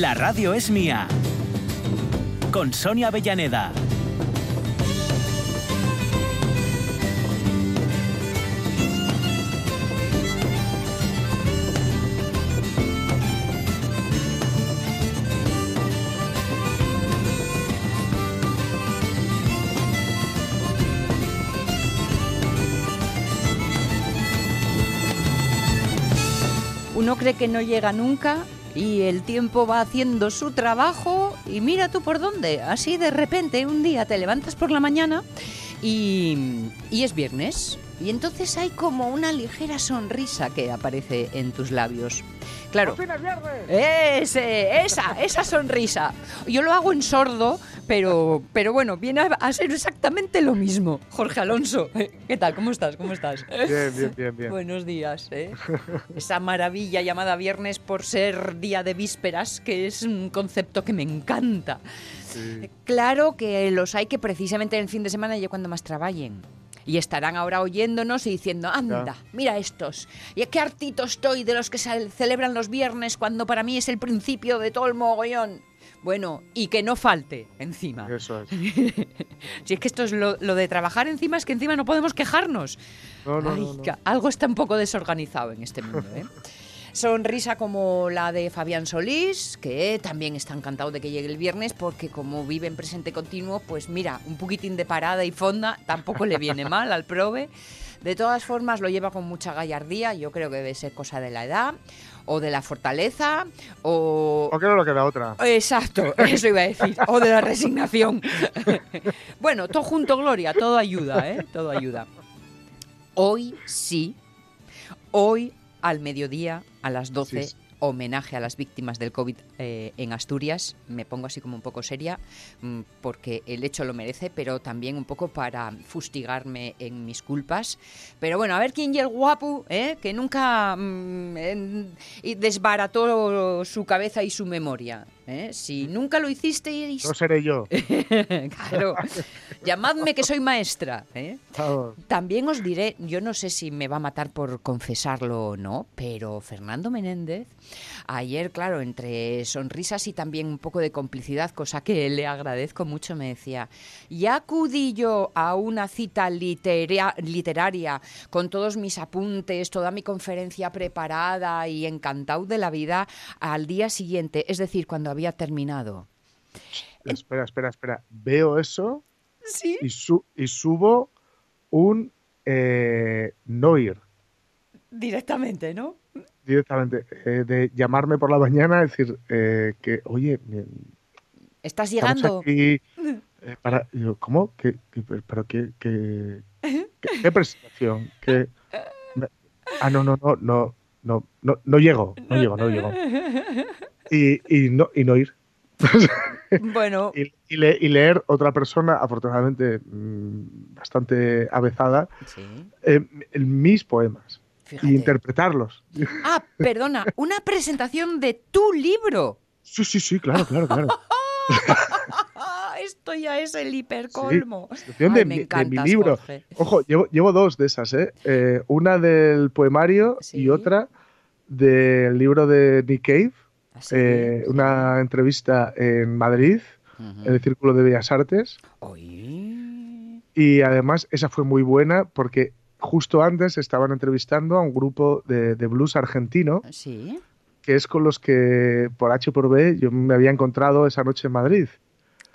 La radio es mía. Con Sonia Avellaneda. Uno cree que no llega nunca y el tiempo va haciendo su trabajo y mira tú por dónde. Así de repente un día te levantas por la mañana y, y es viernes. Y entonces hay como una ligera sonrisa que aparece en tus labios. Claro. Ese, esa, esa sonrisa. Yo lo hago en sordo, pero, pero bueno, viene a, a ser exactamente lo mismo. Jorge Alonso, ¿qué tal? ¿Cómo estás? ¿Cómo estás? Bien, bien, bien, bien. Buenos días, ¿eh? Esa maravilla llamada viernes por ser día de vísperas, que es un concepto que me encanta. Sí. Claro que los hay que precisamente en el fin de semana ya cuando más trabajen. Y estarán ahora oyéndonos y diciendo, anda, mira estos. ¿Y qué hartito estoy de los que se celebran los viernes cuando para mí es el principio de todo el mogollón? Bueno, y que no falte encima. Eso es. Si es que esto es lo, lo de trabajar encima, es que encima no podemos quejarnos. No, no, Ay, algo está un poco desorganizado en este mundo, ¿eh? Sonrisa como la de Fabián Solís, que también está encantado de que llegue el viernes, porque como vive en presente continuo, pues mira, un poquitín de parada y fonda tampoco le viene mal al prove. De todas formas, lo lleva con mucha gallardía, yo creo que debe ser cosa de la edad, o de la fortaleza, o, ¿O qué no lo queda otra? Exacto, eso iba a decir. O de la resignación. bueno, todo junto, Gloria, todo ayuda, ¿eh? Todo ayuda. Hoy sí, hoy al mediodía, a las 12, Sí, sí. homenaje a las víctimas del COVID eh, en Asturias. Me pongo así como un poco seria, mm, porque el hecho lo merece, pero también un poco para fustigarme en mis culpas. Pero bueno, a ver quién y el guapo, ¿eh? que nunca mm, en- y desbarató su cabeza y su memoria. ¿eh? Si nunca lo hicisteis, No seré yo. claro, llamadme que soy maestra. ¿eh? También os diré, yo no sé si me va a matar por confesarlo o no, pero Fernando Menéndez, ayer, claro, entre sonrisas y también un poco de complicidad, cosa que le agradezco mucho, me decía, ya acudí yo a una cita litera- literaria con todos mis apuntes, toda mi conferencia preparada y encantado de la vida al día siguiente, es decir, cuando había terminado. Espera, espera, espera. Veo eso Sí. y, su- y subo un eh, no ir Directamente, ¿no? Directamente. eh, de llamarme por la mañana decir eh, que, oye, Estás llegando. aquí eh, para. yo, ¿Cómo? ¿Qué, qué, pero qué, qué, qué- presentación? ¿Qué- me- ah, no, no, no, no, no, no, no llego, no llego, no llego. Y, y, no, y no ir. Bueno, y, y le- y leer otra persona, afortunadamente mm, bastante avezada, sí. eh, mis poemas Fíjate. y interpretarlos. Ah, perdona, una presentación de tu libro. Sí, sí, sí, claro, claro, claro. Ah, esto ya es el hipercolmo. Ay, de, me mi, de mi encantas, libro. Jorge. Ojo, llevo, llevo dos de esas, ¿eh? Eh, Una del poemario Sí. y otra del libro de Nick Cave, Así, eh, sí. una entrevista en Madrid, en el Círculo de Bellas Artes. Y además esa fue muy buena porque justo antes estaban entrevistando a un grupo de, de blues argentino, Sí. que es con los que por H por B yo me había encontrado esa noche en Madrid.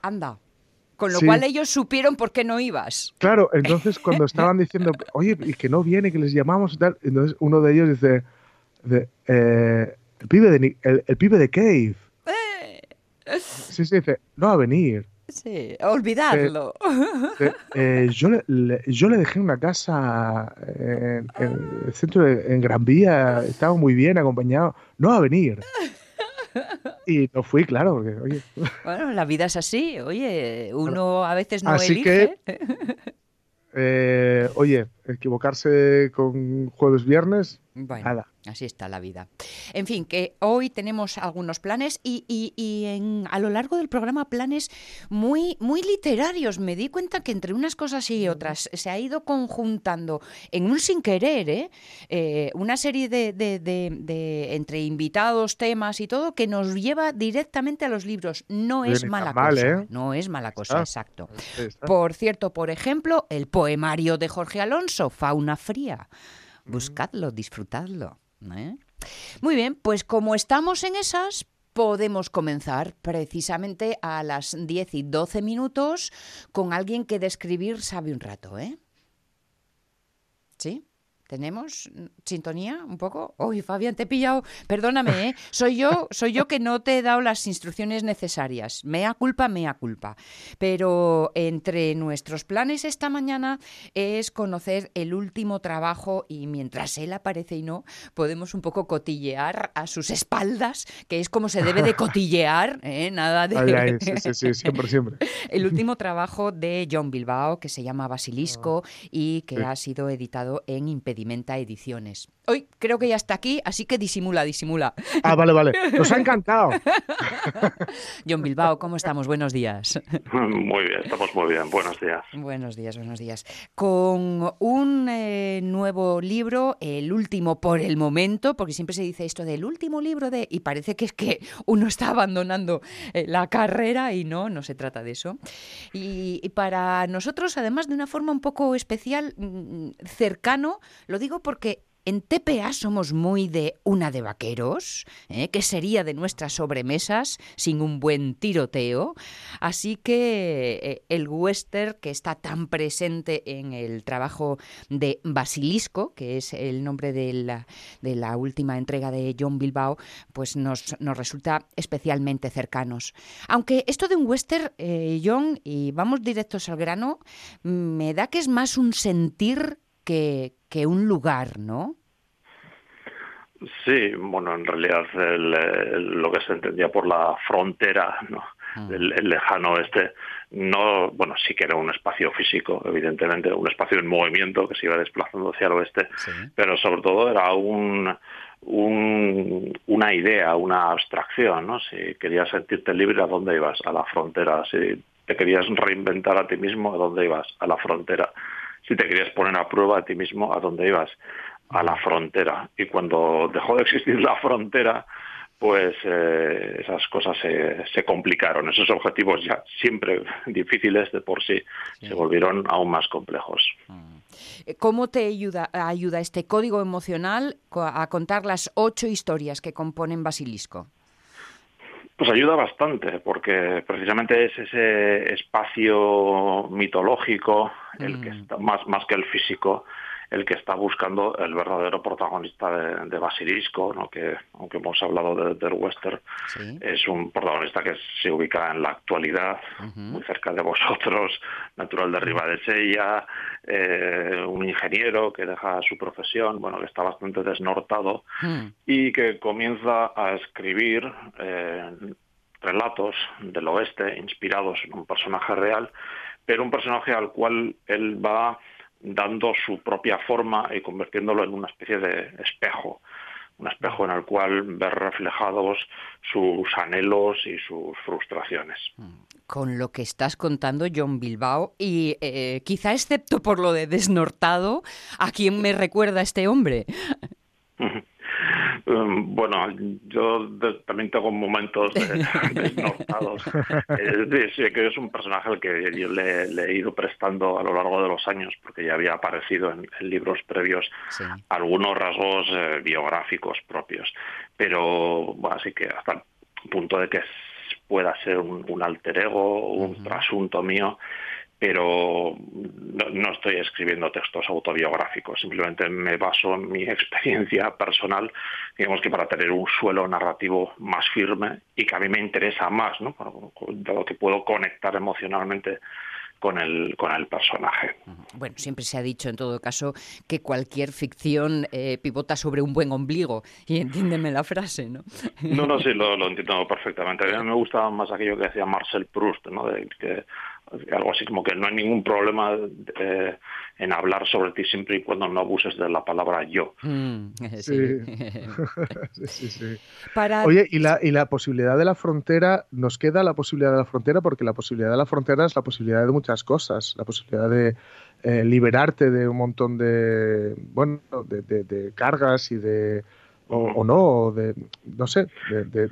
Anda. Con lo Sí. cual ellos supieron por qué no ibas. Claro, entonces cuando estaban diciendo, oye, y que no viene, que les llamamos y tal, entonces uno de ellos dice, de, eh, el, pibe de, el, el pibe de Cave. Sí, sí, dice, no va a venir. Sí, olvidadlo. Dice, "Eh, yo, le, le- yo le dejé una casa en, en el centro, de, en Gran Vía, estaba muy bien acompañado, no va a venir. Y no fui, claro, porque, oye, Bueno, la vida es así. Oye, uno a veces no Así elige. eh, oye, equivocarse con jueves, viernes, Bueno, nada. así está la vida. En fin, que hoy tenemos algunos planes y, y- y en- a lo largo del programa planes muy, muy literarios. Me di cuenta que entre unas cosas y otras se ha ido conjuntando en un sin querer, ¿eh? Eh, una serie de, de- de- de- entre invitados, temas y todo que nos lleva directamente a los libros. No es mala mal, cosa. ¿eh? No es mala cosa, exacto. Está. Por cierto, por ejemplo, el poemario de Jorge Alonso, Fauna Fría. Buscadlo, disfrutadlo. ¿eh? Muy bien, pues como estamos en esas, podemos comenzar precisamente a las 10 y 12 minutos con alguien que de escribir sabe un rato, ¿eh? ¿Tenemos sintonía un poco? Uy, Fabián, te he pillado. Perdóname, ¿eh? Soy yo, soy yo que no te he dado las instrucciones necesarias. Mea culpa, mea culpa. Pero entre nuestros planes esta mañana es conocer el último trabajo y mientras él aparece y no, podemos un poco cotillear a sus espaldas, que es como se debe de cotillear, ¿eh? Nada de... Ay, ay, sí, sí, sí, siempre, siempre. El último trabajo de John Bilbao, que se llama Basilisco y que ha sido editado en Ediciones. Hoy creo que ya está aquí, así que disimula, disimula. Ah, vale, vale. Nos ha encantado. John Bilbao, ¿cómo estamos? Buenos días. Muy bien, estamos muy bien. Buenos días. Buenos días, buenos días. Con un eh, nuevo libro, el último por el momento, porque siempre se dice esto del último libro de... Y parece que es que uno está abandonando eh, la carrera y no, no se trata de eso. Y, y para nosotros, además, de una forma un poco especial, mm, cercano, lo digo porque... En TPA somos muy de una de vaqueros, ¿eh? que sería de nuestras sobremesas sin un buen tiroteo. Así que eh, el western que está tan presente en el trabajo de Basilisco, que es el nombre de la, de la última entrega de John Bilbao, pues nos, nos resulta especialmente cercanos. Aunque esto de un western, eh, John, y vamos directos al grano, me da que es más un sentir que, que un lugar, ¿no? Sí, bueno, en realidad el, lo que se entendía por la frontera, ¿no? Mm. el, el lejano oeste, no, bueno, sí que era un espacio físico, evidentemente, un espacio en movimiento que se iba desplazando hacia el oeste, Sí. pero sobre todo era un, un- una idea, una abstracción, ¿no? Si querías sentirte libre, ¿a dónde ibas? A la frontera. Si te querías reinventar a ti mismo, ¿a dónde ibas? A la frontera. Si te querías poner a prueba a ti mismo, ¿a dónde ibas? A la frontera. Y cuando dejó de existir la frontera, pues eh, esas cosas se, se complicaron. Esos objetivos ya siempre difíciles de por sí, Sí. se volvieron aún más complejos. Eh, ¿Cómo te ayuda, ayuda este código emocional a contar las ocho historias que componen Basilisco? Pues ayuda bastante, porque precisamente es ese espacio mitológico, el que Mm. está más, más que el físico, el que está buscando el verdadero protagonista de, de Basilisco, ¿no? que aunque hemos hablado de- del western, Sí. es un protagonista que se ubica en la actualidad, muy cerca de vosotros, natural de Ribadesella, eh, un ingeniero que deja su profesión, bueno, que está bastante desnortado Mm. y que comienza a escribir eh, relatos del oeste inspirados en un personaje real, pero un personaje al cual él va dando su propia forma y convirtiéndolo en una especie de espejo, un espejo en el cual ver reflejados sus anhelos y sus frustraciones. Con lo que estás contando, John Bilbao, y eh, quizá excepto por lo de desnortado, ¿a quién me recuerda este hombre? Um, Bueno, yo de- también tengo momentos de- desnortados. Eh, sí, sí, que es un personaje al que yo le, le he ido prestando a lo largo de los años, porque ya había aparecido en, en libros previos Sí. algunos rasgos eh, biográficos propios. Pero bueno, así que hasta el punto de que pueda ser un, un alter ego, un Ujú. trasunto mío, pero no, no estoy escribiendo textos autobiográficos, simplemente me baso en mi experiencia personal, digamos que para tener un suelo narrativo más firme y que a mí me interesa más, ¿no? Dado que puedo conectar emocionalmente con el, con el personaje. Bueno, siempre se ha dicho en todo caso que cualquier ficción eh, pivota sobre un buen ombligo, y entiéndeme la frase, ¿no? No, no, sí, lo, lo entiendo perfectamente. A mí me gustaba más aquello que decía Marcel Proust, ¿no? De que algo así como que no hay ningún problema eh, en hablar sobre ti siempre y cuando no abuses de la palabra yo. Mm, sí. sí. sí, Oye, ¿y la, ¿y la posibilidad de la frontera? ¿Nos queda la posibilidad de la frontera? Porque la posibilidad de la frontera es la posibilidad de muchas cosas. La posibilidad de eh, liberarte de un montón de, bueno, de, cargas y de... O, no, de, no sé, de,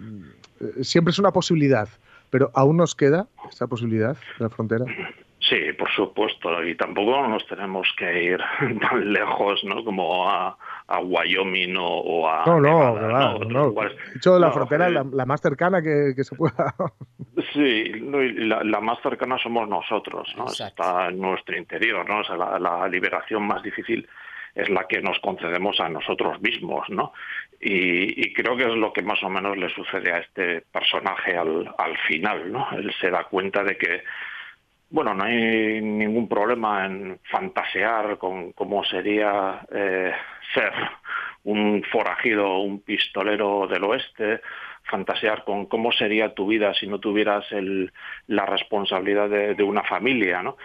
siempre es una posibilidad, pero aún nos queda esa posibilidad de la frontera. Sí, por supuesto, y tampoco nos tenemos que ir tan lejos, ¿no? Como a, Wyoming o, a... No, no, claro, no. De hecho, la frontera la, más cercana que, se pueda... Sí, la, la, más cercana somos nosotros, ¿no? Está en nuestro interior, ¿no? O sea, la, liberación más difícil es la que nos concedemos a nosotros mismos, ¿no? Y, y, creo que es lo que más o menos le sucede a este personaje al, al final, ¿no? Él se da cuenta de que bueno, no hay ningún problema en fantasear con cómo sería eh, ser un forajido, un pistolero del oeste, fantasear con cómo sería tu vida si no tuvieras el, la responsabilidad de, una familia, ¿no?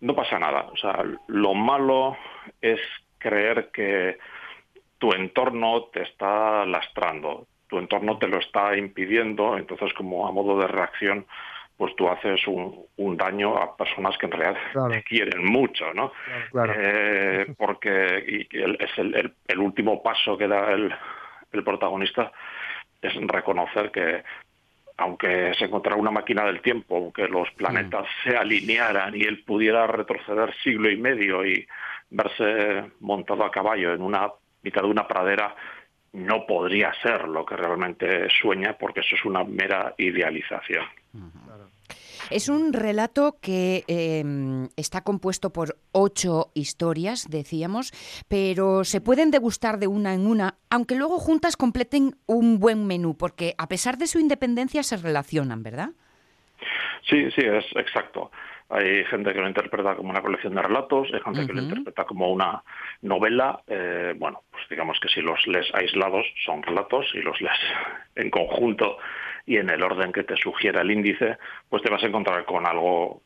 No pasa nada. O sea, lo malo es creer que tu entorno te está lastrando, tu entorno te lo está impidiendo, entonces como a modo de reacción pues tú haces un, daño a personas que en realidad te quieren mucho, ¿no? Eh, porque es el, último paso que da el, protagonista es reconocer que aunque se encontrara una máquina del tiempo, aunque los planetas se alinearan y él pudiera retroceder siglo y medio y verse montado a caballo en una mitad de una pradera, no podría ser lo que realmente sueña porque eso es una mera idealización. Es un relato que em, está compuesto por ocho historias, decíamos, pero se pueden degustar de una en una, aunque luego juntas completen un buen menú, porque a pesar de su independencia se relacionan, ¿verdad? Sí, sí, es exacto. Hay gente que lo interpreta como una colección de relatos, hay gente que lo interpreta como una novela. Eh, bueno, pues digamos que si los lees aislados son relatos, y los lees en conjunto y en el orden que te sugiera el índice, pues te vas a encontrar con algo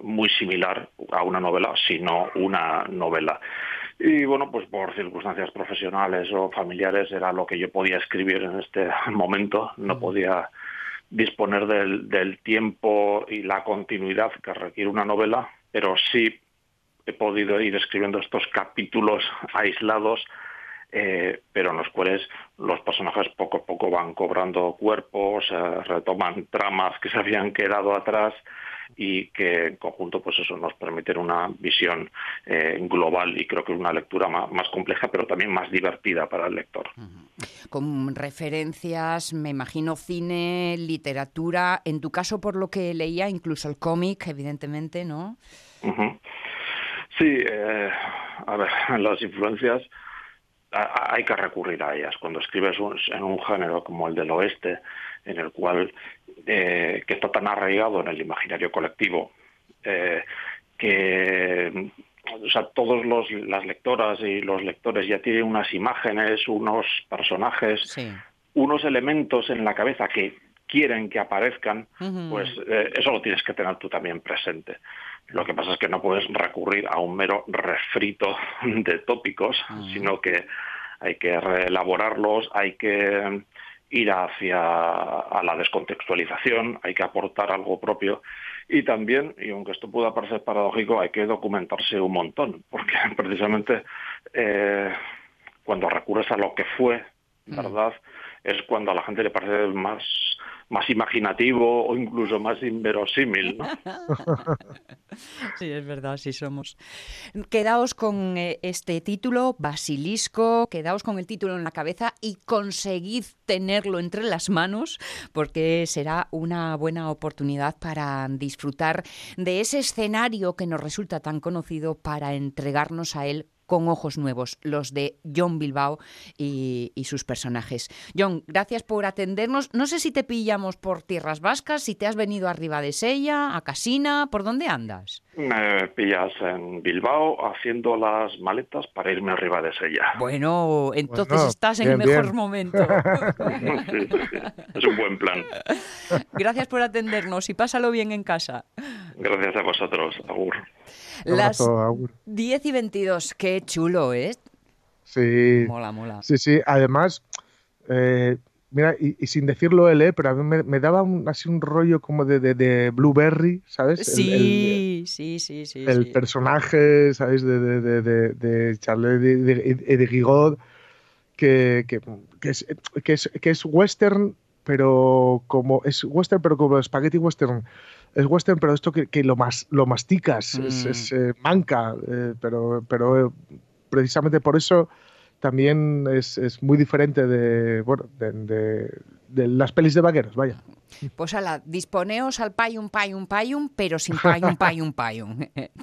muy similar a una novela, sino una novela. Y bueno, pues por circunstancias profesionales o familiares era lo que yo podía escribir en este momento, no podía disponer del, del tiempo y la continuidad que requiere una novela, pero sí he podido ir escribiendo estos capítulos aislados eh, pero en los cuales los personajes poco a poco van cobrando cuerpos, retoman tramas que se habían quedado atrás y que en conjunto pues eso nos permiten una visión eh, global y creo que una lectura más, compleja pero también más divertida para el lector. Con referencias, me imagino cine, literatura, en tu caso por lo que leía incluso el cómic, evidentemente, ¿no? Sí, eh, a ver, las influencias hay que recurrir a ellas. Cuando escribes en un género como el del oeste, en el cual eh, que está tan arraigado en el imaginario colectivo, eh, que o sea, todos los, las lectoras y los lectores ya tienen unas imágenes, unos personajes, unos elementos en la cabeza que quieren que aparezcan, pues eh, eso lo tienes que tener tú también presente. Lo que pasa es que no puedes recurrir a un mero refrito de tópicos, sino que hay que reelaborarlos, hay que ir hacia a la descontextualización, hay que aportar algo propio. Y también, y aunque esto pueda parecer paradójico, hay que documentarse un montón, porque precisamente eh, cuando recurres a lo que fue, ¿verdad? Es cuando a la gente le parece más más imaginativo o incluso más inverosímil. ¿no? sí, es verdad, sí somos. Quedaos con eh, este título, Basilisco, quedaos con el título en la cabeza y conseguid tenerlo entre las manos porque será una buena oportunidad para disfrutar de ese escenario que nos resulta tan conocido para entregarnos a él con ojos nuevos, los de John Bilbao y, y sus personajes. John, gracias por atendernos. No sé si te pillamos por tierras vascas, si te has venido arriba de Sella, a Casina, ¿por dónde andas? Me pillas en Bilbao haciendo las maletas para irme arriba de Sella. Bueno, entonces Bueno, estás en bien, el mejor bien. momento. Sí, sí, sí. Es un buen plan. Gracias por atendernos y pásalo bien en casa. Gracias a vosotros, Agur. Las abrazo, Agur. 10 y 22, qué chulo, ¿eh? Sí, Mola, mola. sí, sí. Además, eh, mira, y, y sin decirlo él, eh, pero a mí me, me daba un- así un rollo como de, de, de Blueberry, ¿sabes? El- Sí, sí, sí, sí. el, sí. personaje, ¿sabes? De, de, de, de, de Charles Guigot, que, que, que, es, que, es, que es western, pero como es western, pero como spaghetti western. Es western, pero esto que, que lo, mas, lo masticas, es, Mm. es, eh, manca, eh, pero, pero eh, precisamente por eso también es, es muy diferente de, bueno, de, las pelis de vaqueros, vaya. Pues ala, disponeos al payum, payum, payum, pero sin payum, payum, payum.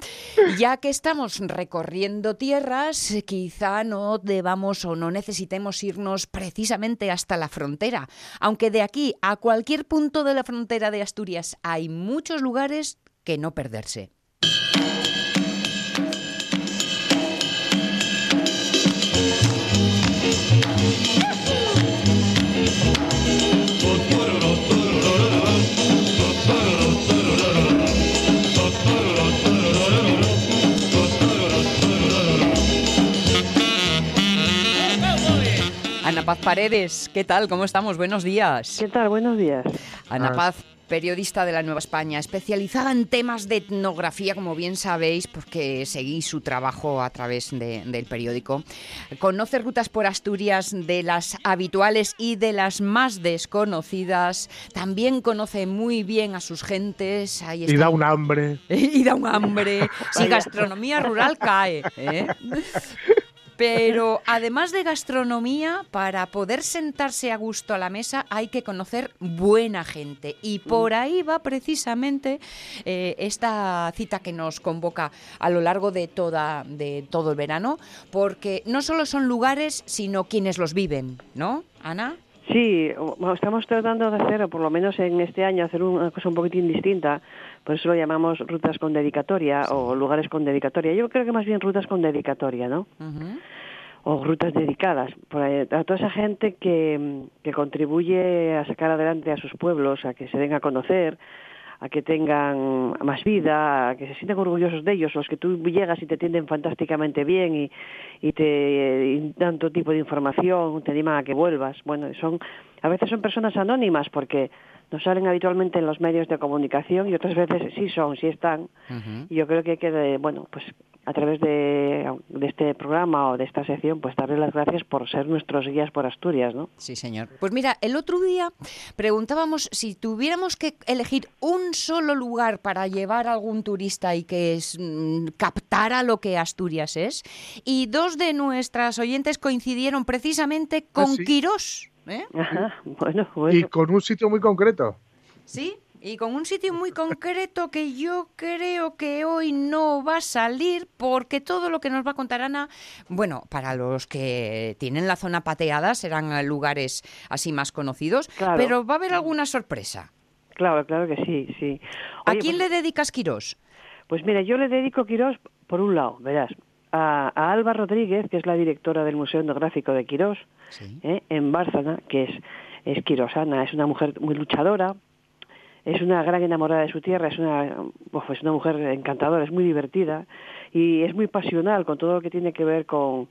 ya que estamos recorriendo tierras, quizá no debamos o no necesitemos irnos precisamente hasta la frontera. Aunque de aquí a cualquier punto de la frontera de Asturias hay muchos lugares que no perderse. Paz Paredes, ¿qué tal? ¿Cómo estamos? Buenos días. ¿Qué tal? Buenos días. Ana Ah. Paz, periodista de la Nueva España, especializada en temas de etnografía, como bien sabéis, porque seguís su trabajo a través de- del periódico. Conoce rutas por Asturias de las habituales y de las más desconocidas. También conoce muy bien a sus gentes. Ahí Y está. da un hambre. y da un hambre. Si gastronomía rural cae. ¿eh? Pero además de gastronomía, para poder sentarse a gusto a la mesa hay que conocer buena gente. Y por ahí va precisamente eh, esta cita que nos convoca a lo largo de, toda, de todo el verano, porque no solo son lugares, sino quienes los viven, ¿no, Ana? Sí, estamos tratando de hacer, por lo menos en este año, hacer una cosa un poquitín distinta. Por eso lo llamamos rutas con dedicatoria o lugares con dedicatoria. Yo creo que más bien rutas con dedicatoria, ¿no? O rutas dedicadas por ahí, a toda esa gente que, que contribuye a sacar adelante a sus pueblos, a que se den a conocer, a que tengan más vida, a que se sientan orgullosos de ellos, los que tú llegas y te atienden fantásticamente bien y, y te y dan todo tipo de información, te animan a que vuelvas. Bueno, son a veces son personas anónimas porque no salen habitualmente en los medios de comunicación y otras veces sí son, sí están. Y yo creo que hay que, de- bueno, pues a través de, de este programa o de esta sección, pues darle las gracias por ser nuestros guías por Asturias, ¿no? Sí, señor. Pues mira, el otro día preguntábamos si tuviéramos que elegir un solo lugar para llevar a algún turista y que es, mm, captara lo que Asturias es, y dos de nuestras oyentes coincidieron precisamente con sí? Quirós. ¿Eh? Ajá, bueno, Y con un sitio muy concreto. Sí, y con un sitio muy concreto que yo creo que hoy no va a salir porque todo lo que nos va a contar Ana, bueno, para los que tienen la zona pateada serán lugares así más conocidos, Claro. pero va a haber alguna sorpresa. Claro, claro que sí, sí. ¿A quién pues, le dedicas Quirós? pues mira, yo le dedico Quirós, por un lado, verás, a, a Alba Rodríguez, que es la directora del Museo Etnográfico de Quirós, Sí. ¿eh? en Bárcena, que es, es quirosana, es una mujer muy luchadora, es una gran enamorada de su tierra, es una, uf, es una mujer encantadora, es muy divertida y es muy pasional con todo lo que tiene que ver con,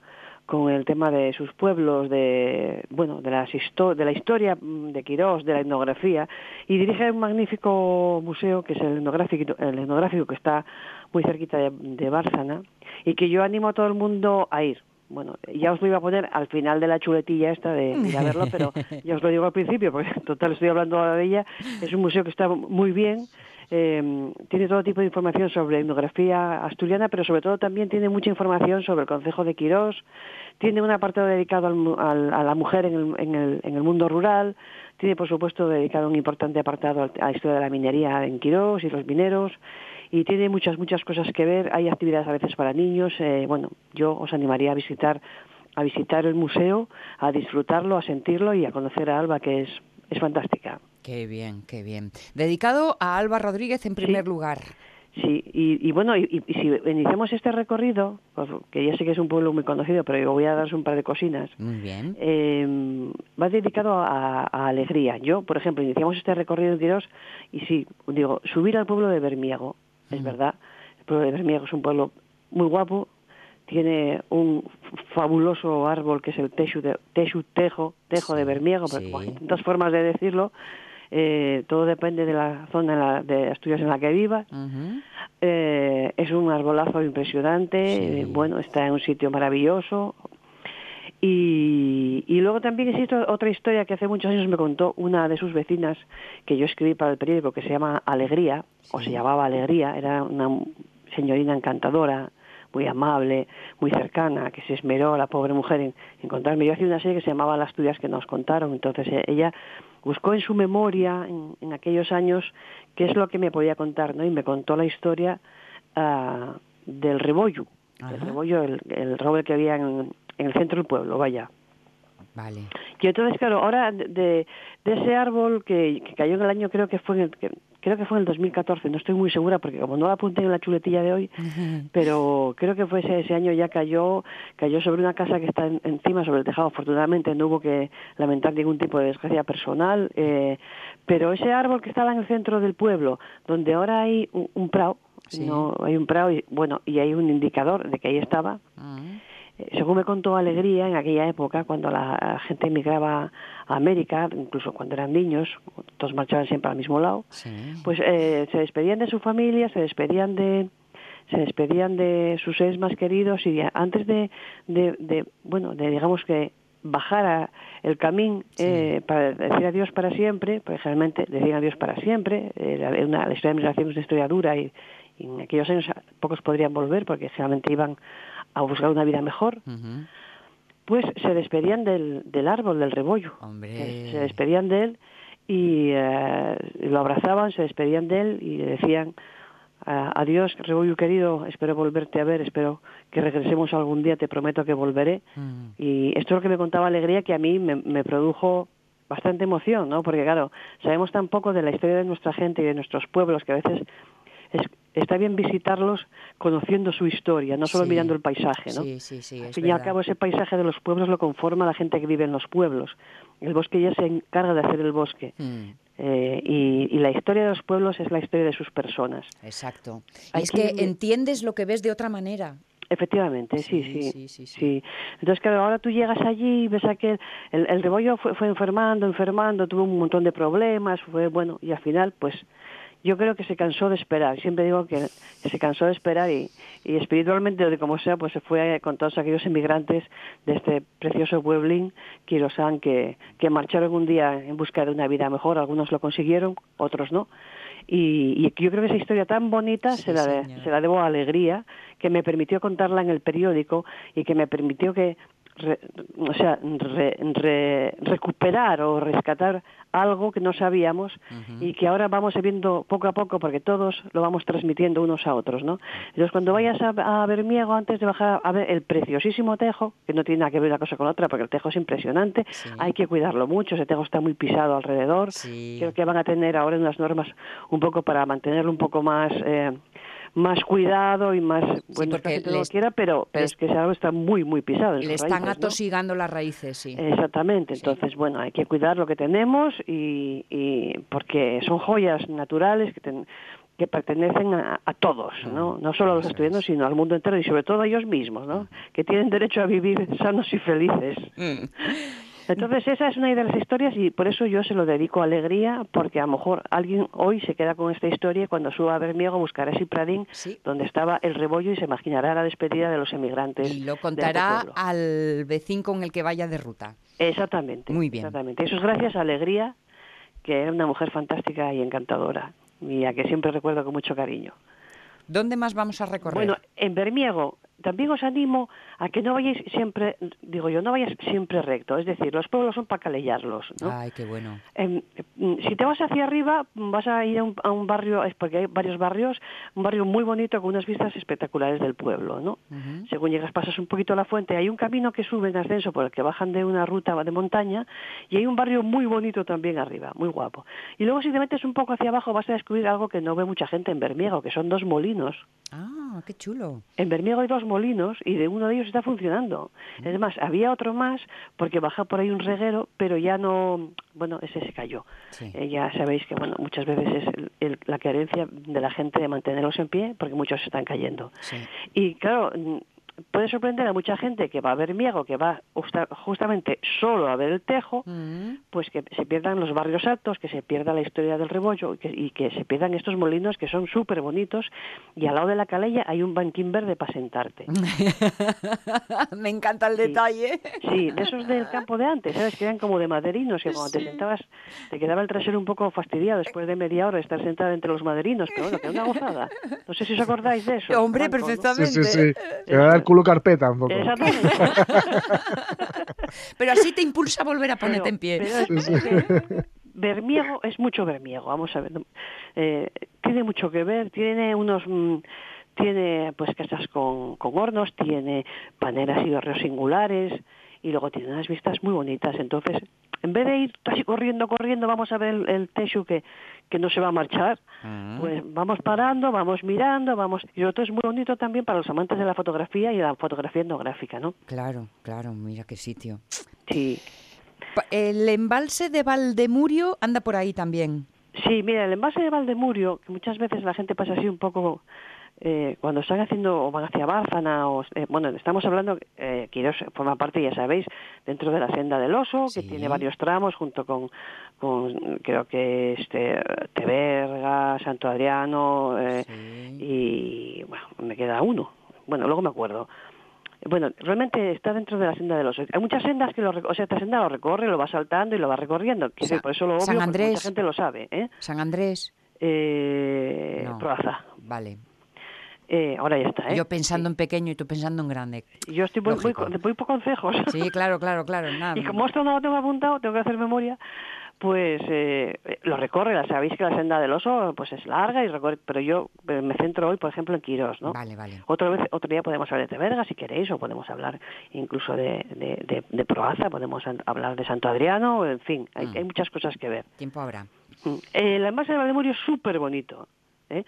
con el tema de sus pueblos, de bueno, de las histo- de la historia mm, de Quirós, de la etnografía y dirige un magnífico museo que es el etnográfico, el etnográfico que está muy cerquita de, de y que yo animo a todo el mundo a ir. Bueno, ya os lo iba a poner al final de la chuletilla esta de ir a verlo, pero ya os lo digo al principio, porque total estoy hablando ahora de ella. Es un museo que está muy bien, eh, tiene todo tipo de información sobre etnografía asturiana, pero sobre todo también tiene mucha información sobre el Concejo de Quirós, Tiene un apartado dedicado al, a la mujer en el, en, el, en el, mundo rural. Tiene, por supuesto, dedicado un importante apartado a la historia de la minería en Quirós y los mineros. Y tiene muchas, muchas cosas que ver. Hay actividades a veces para niños. Eh, bueno, yo os animaría a visitar a visitar el museo, a disfrutarlo, a sentirlo y a conocer a Alba, que es, es fantástica. Qué bien, qué bien. Dedicado a Alba Rodríguez en primer lugar. Sí, y, bueno, y, si iniciamos este recorrido, pues, que ya sé que es un pueblo muy conocido, pero yo voy a daros un par de cocinas. Muy bien. Eh, va dedicado a, alegría. Yo, por ejemplo, iniciamos este recorrido en Dios y sí, digo, subir al pueblo de Bermiego, es mm. verdad. El pueblo de Bermiego es un pueblo muy guapo, tiene un fabuloso árbol que es el texu, de, tejo, tejo de Bermiego, hay tantas formas de decirlo, eh, todo depende de la zona de Asturias en la que viva. Eh, es un arbolazo impresionante, bueno, está en un sitio maravilloso. Y, y, luego también existe otra historia que hace muchos años me contó una de sus vecinas que yo escribí para el periódico que se llama Alegría, o se llamaba Alegría, era una señorina encantadora, muy amable, muy cercana, que se esmeró la pobre mujer en, encontrarme. Yo hacía una serie que se llamaba Las tuyas que nos contaron, entonces eh, ella buscó en su memoria, en, aquellos años, qué es lo que me podía contar, ¿no? Y me contó la historia uh, del rebollo, el rebollo, el, el roble que había en, el centro del pueblo, vaya. Vale. Y entonces, claro, ahora de, de ese árbol que, que, cayó en el año, creo que fue en el, que, creo que fue en el 2014, no estoy muy segura porque como no la apunté en la chuletilla de hoy, pero creo que fue ese, ese, año ya cayó, cayó sobre una casa que está encima, sobre el tejado. Afortunadamente no hubo que lamentar ningún tipo de desgracia personal, eh, pero ese árbol que estaba en el centro del pueblo, donde ahora hay un, prado, no hay un prado y bueno y hay un indicador de que ahí estaba. Ah según me contó Alegría, en aquella época, cuando la gente emigraba a América, incluso cuando eran niños, todos marchaban siempre al mismo lado, pues eh, se despedían de su familia, se despedían de se despedían de sus seres más queridos y antes de, de, bueno, de digamos que bajara el camino eh, para decir adiós para siempre, pues generalmente decían adiós para siempre, eh, una, la historia de migración es una historia dura y, y en aquellos años pocos podrían volver porque generalmente iban a buscar una vida mejor, pues se despedían del, del árbol, del rebollo. Se despedían de él y eh, lo abrazaban, se despedían de él y decían, adiós, rebollo querido, espero volverte a ver, espero que regresemos algún día, te prometo que volveré. Y esto es lo que me contaba Alegría, que a mí me, me produjo bastante emoción, ¿no? Porque claro, sabemos tan poco de la historia de nuestra gente y de nuestros pueblos que a veces es, está bien visitarlos conociendo su historia, no solo mirando el paisaje, ¿no? Sí, sí, sí. Al fin y al cabo, ese paisaje de los pueblos lo conforma la gente que vive en los pueblos. El bosque ya se encarga de hacer el bosque. Mm. Eh, y, la historia de los pueblos es la historia de sus personas. Exacto. es que entiendes lo que ves de otra manera. Efectivamente, sí sí, sí sí, Entonces, claro, ahora tú llegas allí y ves a que el, el rebollo fue, fue enfermando, enfermando, tuvo un montón de problemas, fue bueno, y al final, pues yo creo que se cansó de esperar. Siempre digo que se cansó de esperar y, y espiritualmente o de como sea, pues se fue con todos aquellos inmigrantes de este precioso pueblín, Kirosán, que, que marcharon un día en busca de una vida mejor. Algunos lo consiguieron, otros no. Y, yo creo que esa historia tan bonita se, la se la debo a Alegría, que me permitió contarla en el periódico y que me permitió que o sea, recuperar o rescatar algo que no sabíamos y que ahora vamos viendo poco a poco porque todos lo vamos transmitiendo unos a otros, ¿no? Entonces, cuando vayas a, a Bermiego, antes de bajar a ver el preciosísimo tejo, que no tiene nada que ver una cosa con otra porque el tejo es impresionante, hay que cuidarlo mucho, ese tejo está muy pisado alrededor, creo que van a tener ahora unas normas un poco para mantenerlo un poco más... Eh, más cuidado y más bueno que todo lo quiera pero, pero es que ese árbol está muy muy pisado le están atosigando las raíces sí exactamente entonces bueno hay que cuidar lo que tenemos y, y porque son joyas naturales que que pertenecen a, todos, ¿no? Mm, no solo a los estudiantes, sino al mundo entero y sobre todo a ellos mismos, ¿no? Que tienen derecho a vivir sanos y felices. Mm. Entonces esa es una de las historias y por eso yo se lo dedico a Alegría, porque a lo mejor alguien hoy se queda con esta historia y cuando suba a Bermiego buscará ese Pradín donde estaba el rebollo y se imaginará la despedida de los emigrantes. Y lo contará al vecino con el que vaya de ruta. Exactamente. Muy bien. Exactamente. Eso es gracias a Alegría, que era una mujer fantástica y encantadora y a que siempre recuerdo con mucho cariño. ¿Dónde más vamos a recorrer? Bueno, en Bermiego también os animo a que no vayáis siempre, digo yo, no vayas siempre recto. Es decir, los pueblos son para calellarlos, ¿no? Ay, qué bueno. Em, mm, si te vas hacia arriba, vas a ir a un, a un barrio, es porque hay varios barrios, un barrio muy bonito con unas vistas espectaculares del pueblo, ¿no? Según llegas, pasas un poquito la fuente, hay un camino que sube en ascenso por el que bajan de una ruta de montaña y hay un barrio muy bonito también arriba, muy guapo. Y luego si te metes un poco hacia abajo vas a descubrir algo que no ve mucha gente en Bermiego, que son dos molinos. Ah, qué chulo. En Bermiego hay dos molinos y de uno de ellos está funcionando. Es más, había otro más porque baja por ahí un reguero, pero ya no, bueno, ese se cayó. Sí. Eh, ya sabéis que bueno, muchas veces es el- el- la carencia de la gente de mantenerlos en pie porque muchos están cayendo. Sí. Y claro, mm, puede sorprender a mucha gente que va a ver Miego, que va justa- justamente solo a ver el tejo, Mm. pues que se pierdan los barrios altos, que se pierda la historia del rebollo y que, y que se pierdan estos molinos que son súper bonitos y al lado de la calella hay un banquín verde para sentarte. Me encanta el Sí. detalle. Sí, de esos del campo de antes, ¿sabes? Que eran como de maderinos, que cuando te sentabas te quedaba el trasero un poco fastidiado después de media hora de estar sentada entre los maderinos, pero bueno, que era una gozada. No sé si os acordáis de eso. Hombre, Franco, ¿no? Sí, perfectamente. sí, sí. Se va a dar culo carpeta un poco. Exactamente. Pero así te impulsa a volver a ponerte Pero- en pie. pero Bermiego es mucho Bermiego, vamos a ver. Eh, tiene mucho que ver, tiene unos... mm, tiene pues casas con, con hornos, tiene paneras y horreos singulares y luego tiene unas vistas muy bonitas. Entonces, en vez de ir así corriendo, corriendo, vamos a ver el, el Teshu que, que no se va a marchar, pues vamos parando, vamos mirando, vamos... Y todo es muy bonito también para los amantes de la fotografía y la fotografía etnográfica, ¿no? Claro, claro, mira qué sitio. Sí. El embalse de Valdemurio anda por ahí también. Sí, mira, el envase de Valdemurio, que muchas veces la gente pasa así un poco eh, cuando están haciendo o van hacia Bárcena, o, eh, bueno, estamos hablando, eh, Quirós forma parte, ya sabéis, dentro de la senda del oso, Sí. que tiene varios tramos junto con, con creo que este Teberga, Santo Adriano eh, Sí. y bueno, me queda uno. Bueno, luego me acuerdo. Bueno, realmente está dentro de la senda del oso. Hay muchas sendas que lo, o sea, esta senda lo recorre, lo va saltando y lo va recorriendo. Decir, por eso lo obvio, San Andrés. mucha gente lo sabe, ¿eh? San Andrés. Eh, No. Proaza. Vale. Eh, ahora ya está, ¿eh? Yo pensando en pequeño y tú pensando en grande. Yo estoy muy, muy, muy por consejos. Sí, claro, claro, claro. Nada. y como esto no lo tengo apuntado, tengo que hacer memoria, pues eh, lo recorre. Sabéis que la senda del oso pues es larga y recorre, pero yo eh, me centro hoy, por ejemplo, en Quirós, ¿no? Vale, vale. Otra vez, otro día podemos hablar de Teberga si queréis, o podemos hablar incluso de, de, de- de Proaza, podemos hablar de Santo Adriano, en fin, hay, Mm. hay muchas cosas que ver. Tiempo habrá. El envase de Valdemurio es súper bonito, ¿eh?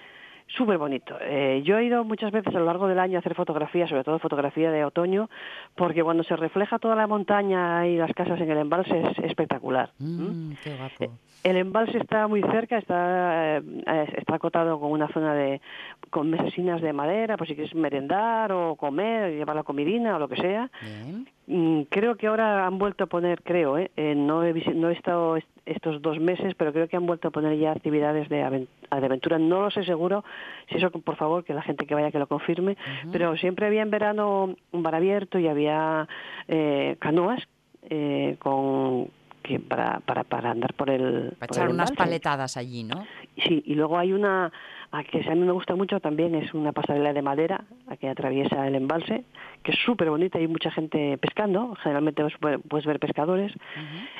Súper bonito. Eh, yo he ido muchas veces a lo largo del año a hacer fotografía, sobre todo fotografía de otoño, porque cuando se refleja toda la montaña y las casas en el embalse es espectacular. Mm, qué guapo. El embalse está muy cerca, está eh, eh, está acotado con una zona de con mesesinas de madera, pues si quieres merendar o comer, llevar la comidina o lo que sea. Bien. Mm, Creo que ahora han vuelto a poner, creo, ¿eh? Eh, no, he, no he estado est- estos dos meses, pero creo que han vuelto a poner ya actividades de, aven- de aventura. No lo sé seguro, si eso, por favor, que la gente que vaya que lo confirme. Pero siempre había en verano un bar abierto y había eh, canoas eh, con que para, para, para andar por el. Para por echar el unas paletadas allí, ¿no? Sí, y luego hay una a que a mí me gusta mucho también, es una pasarela de madera a que atraviesa el embalse, que es súper bonita, hay mucha gente pescando, generalmente puedes, puedes ver pescadores,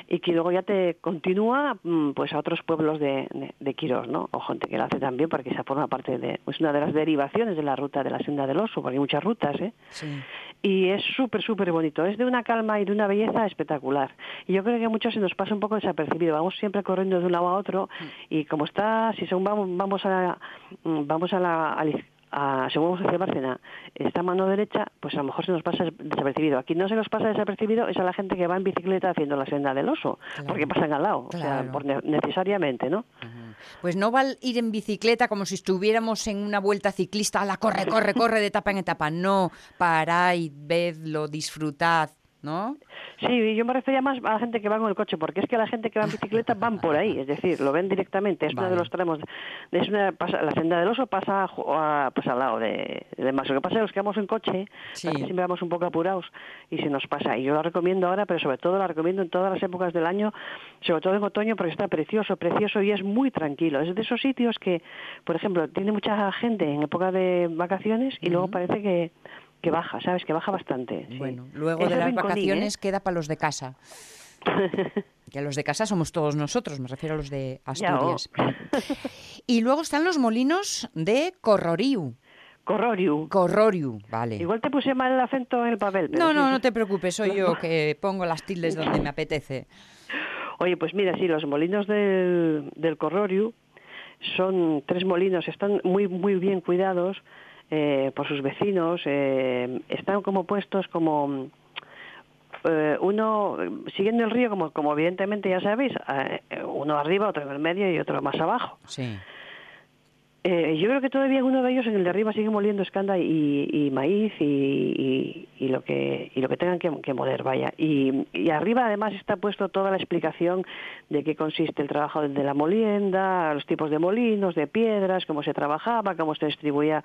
y que luego ya te continúa mm, pues a otros pueblos de, de, de Quirós, ¿no? O gente que lo hace también, porque esa forma parte de, es una de las derivaciones de la ruta de la senda del oso, porque hay muchas rutas, ¿eh? Sí. Y es súper, súper bonito. Es de una calma y de una belleza espectacular. Y yo creo que a muchos se nos pasa un poco desapercibido. Vamos siempre corriendo de un lado a otro y como está, si según vamos, vamos a la, mm, vamos a la, a según vamos hacia Bárcena, esta mano derecha, pues a lo mejor se nos pasa desapercibido. Aquí no se nos pasa desapercibido es a la gente que va en bicicleta haciendo la senda del oso, Claro. porque pasan al lado, o sea, por ne- necesariamente, ¿no? Pues no va a ir en bicicleta como si estuviéramos en una vuelta ciclista, a la corre, corre, corre de etapa en etapa. No, parad, vedlo, disfrutad, ¿no? Sí, yo me refería más a la gente que va con el coche, porque es que la gente que va en bicicleta van por ahí, es decir, lo ven directamente, es uno Vale. de los tramos, es una, pasa- la senda del oso pasa a- pues al lado de, de más. Lo que pasa es que los que vamos en coche, Sí. siempre vamos un poco apurados y se nos pasa. Y yo la recomiendo ahora, pero sobre todo la recomiendo en todas las épocas del año, sobre todo en otoño, porque está precioso, precioso y es muy tranquilo. Es de esos sitios que, por ejemplo, tiene mucha gente en época de vacaciones y luego parece que que baja, ¿sabes? Que baja bastante. sí. Bueno, luego de las rinconín, vacaciones ¿eh? queda para los de casa. Que los de casa somos todos nosotros, me refiero a los de Ya, oh. Asturias. y luego están los molinos de Corroriu. Corroriu. Corroriu, vale. Igual te puse mal el acento en el papel. pero No, no, sí. no te preocupes, soy yo que pongo las tildes donde me apetece. Oye, pues mira, sí, los molinos del, del Corroriu son tres molinos, están muy muy bien cuidados eh, por sus vecinos, eh, están como puestos como eh, uno siguiendo el río, como, como evidentemente ya sabéis, eh, uno arriba, otro en el medio y otro más abajo. Sí. Eh, yo creo que todavía uno de ellos en el de arriba sigue moliendo escanda y, y maíz y, y- y lo que y lo que tengan que, que moler, vaya. Y, y arriba además está puesto toda la explicación de qué consiste el trabajo de la molienda, los tipos de molinos, de piedras, cómo se trabajaba, cómo se distribuía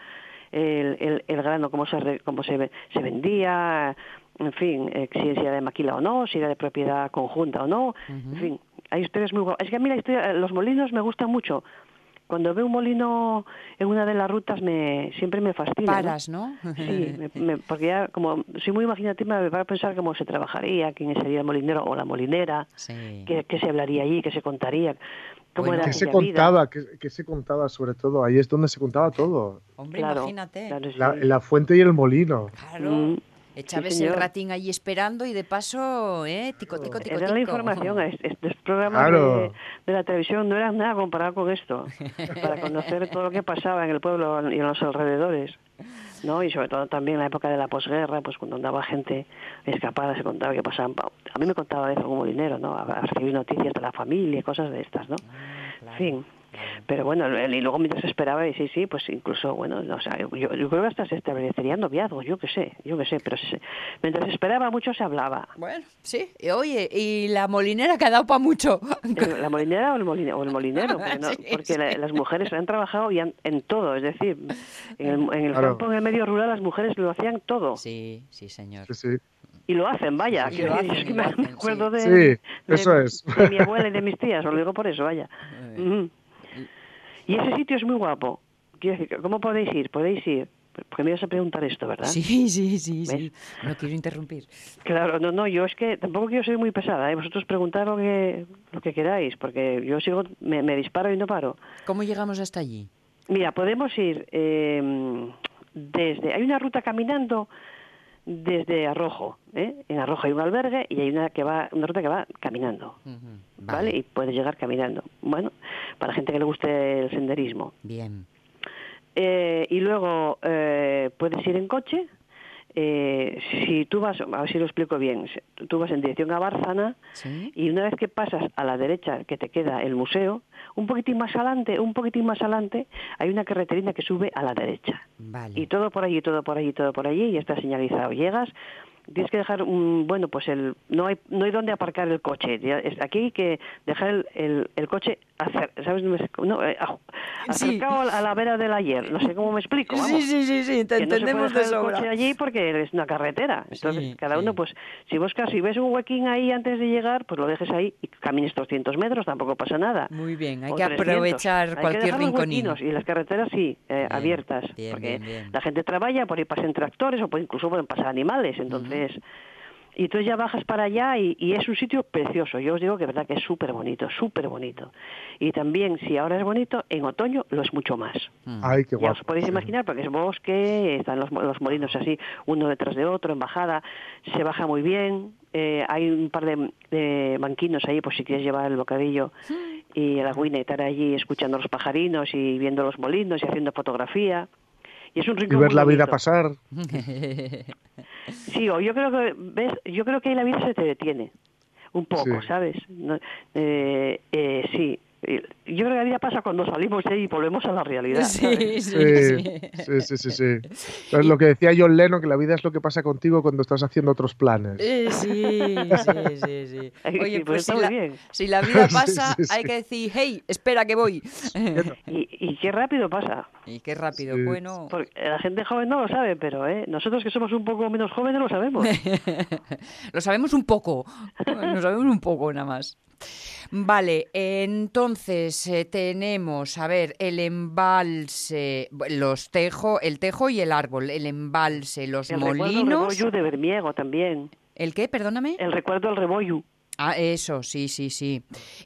el, el, el grano, cómo se cómo se, se vendía, en fin, eh, si era de maquila o no, si era de propiedad conjunta o no, en fin, hay historias muy guapas. Es que a mí la historia, los molinos me gustan mucho. Cuando veo un molino en una de las rutas me siempre me fascina. ¿no? Paras, ¿no? Sí, me- me- porque ya como soy muy imaginativa me va a pensar cómo se trabajaría, quién sería el molinero o la molinera, Sí. qué, qué se hablaría allí, qué se contaría, cómo Bueno, era ¿Qué se contaba? ¿Qué, qué se contaba sobre todo? Ahí es donde se contaba todo. Hombre, Claro, imagínate. claro, sí. La, la fuente y el molino. Claro. Mm, Echabas sí, el ratín allí esperando y de paso, ¿eh? Tico, tico, tico, Era la tico. información, es- estos programas Claro. de, de la televisión no eran nada comparado con esto, para conocer todo lo que pasaba en el pueblo y en los alrededores. ¿No? Y sobre todo también en la época de la posguerra, pues cuando andaba gente escapada, se contaba que pasaban. A mí me contaba a veces como dinero, ¿no? A, recibir noticias de la familia, cosas de estas, ¿no? Ah, En fin. Pero bueno, y luego mientras esperaba, y sí, sí, pues incluso, bueno, o sea, yo, yo creo que hasta se establecerían noviazgos, yo qué sé, yo qué sé, pero se- mientras esperaba mucho se hablaba. Bueno, sí. Y, oye, y la molinera que ha dado para mucho. El- ¿La molinera o el, moline- o el molinero? Porque, no- Sí, porque sí. la- las mujeres han trabajado y han- en todo, es decir, en el, en el Claro. campo, en el medio rural, las mujeres lo hacían todo. Sí, sí, señor. Sí, sí. Y lo hacen, vaya. Sí, lo hacen, es que lo me, hacen, acuerdo sí. de, Sí, de- eso es. de mi abuela y de mis tías, os lo digo por eso, vaya. Muy bien. Ujú. Y ese sitio es muy guapo. Quiero decir, ¿cómo podéis ir? Podéis ir. Porque me ibas a preguntar esto, ¿verdad? Sí, sí, sí, sí. No quiero interrumpir. Claro, no, no, yo es que tampoco quiero ser muy pesada, ¿eh? Vosotros preguntad lo que, lo que queráis, porque yo sigo, me, me disparo y no paro. ¿Cómo llegamos hasta allí? Mira, podemos ir eh, desde... Hay una ruta caminando desde Arrojo, ¿eh? En Arrojo hay un albergue y hay una que va una ruta que va caminando, ¿vale? Y puedes llegar caminando. Bueno, para gente que le guste el senderismo. Bien. Eh, y luego eh, puedes ir en coche. Eh, si tú vas, a ver si lo explico bien, tú vas en dirección a Sí. y una vez que pasas a la derecha que te queda el museo, un poquitín más adelante, un poquitín más adelante, hay una carreterina que sube a la derecha. Vale. Y todo por allí, todo por allí, todo por allí, y está señalizado. Llegas, tienes que dejar un, bueno, pues el, no hay, no hay dónde aparcar el coche. Aquí hay que dejar el, el, el coche, hacer, ¿sabes? No, eh, a- Sí. acercado a la vera del ayer. No sé cómo me explico, vamos. Sí, sí, sí, sí, te Que no se puede entendemos de el coche allí porque es una carretera. Entonces, Sí, cada uno, pues, si buscas, si ves un huequín ahí antes de llegar, pues lo dejes ahí y camines 200 metros, tampoco pasa nada. Muy bien, hay O que 300. aprovechar Hay que cualquier huequinos Y las carreteras sí, eh, Bien, abiertas. bien, porque bien, la gente trabaja, por ahí pasan tractores o por- incluso pueden pasar animales. Entonces, y entonces ya bajas para allá y, y es un sitio precioso. Yo os digo que verdad que es súper bonito, súper bonito. Y también, si ahora es bonito, en otoño lo es mucho más. Mm. Ay, qué Ya guapo. os podéis imaginar, porque es bosque, están los, los molinos así, uno detrás de otro, en bajada, se baja muy bien, eh, hay un par de, de banquinos ahí, por si quieres llevar el bocadillo y el y estar allí escuchando los pajarinos y viendo los molinos y haciendo fotografía. Y es un Y rincón ver muy la vida bonito. pasar. Sí, o yo creo que ves, yo creo que ahí la vida se te detiene un poco, Sí. ¿sabes? No, eh, eh, sí, yo creo que la vida pasa cuando salimos de ahí y volvemos a la realidad. Sí, ¿sabes? sí, Sí, sí. sí, sí, sí. sí. Es lo que decía John Lennon, que la vida es lo que pasa contigo cuando estás haciendo otros planes. Eh, sí, sí, sí, Oye, pues está si muy la, bien. si la vida Sí, pasa, sí, sí. hay que decir, hey, espera que voy. Y, y qué rápido pasa. y qué rápido, Sí. bueno. Porque la gente joven no lo sabe, pero ¿eh? nosotros que somos un poco menos jóvenes lo sabemos. Lo sabemos un poco. Lo sabemos un poco nada más. Vale, entonces eh, tenemos, a ver, el embalse, los tejo, el tejo y el árbol, el embalse, los El recuerdo molinos. de Bermiego también. ¿El qué? Perdóname. El recuerdo del rebollo. Ah, eso, sí, sí, sí.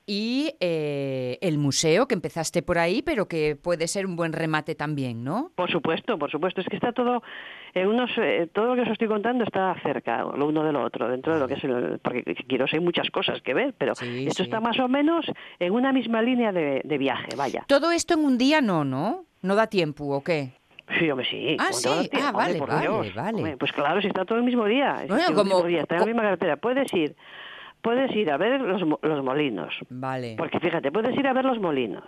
Y eh, el museo, que empezaste por ahí, pero que puede ser un buen remate también, ¿no? Por supuesto, por supuesto. Es que está todo, en unos, eh, todo lo que os estoy contando está cerca, lo uno de lo otro, dentro de lo que es el... Porque quiero hay muchas cosas que ver, pero Sí, esto sí. está más o menos en una misma línea de, de viaje, vaya. Todo esto en un día no, ¿no? ¿No da tiempo o qué? Sí, hombre, sí. Ah, ¿cómo te va a dar sí. Ah, Hombre, vale, por vale, Dios. vale. Hombre, pues claro, si está todo el mismo día. Bueno, como- mismo día, está en la misma carretera. Puedes ir, puedes ir a ver los, los molinos. Vale. Porque fíjate, puedes ir a ver los molinos.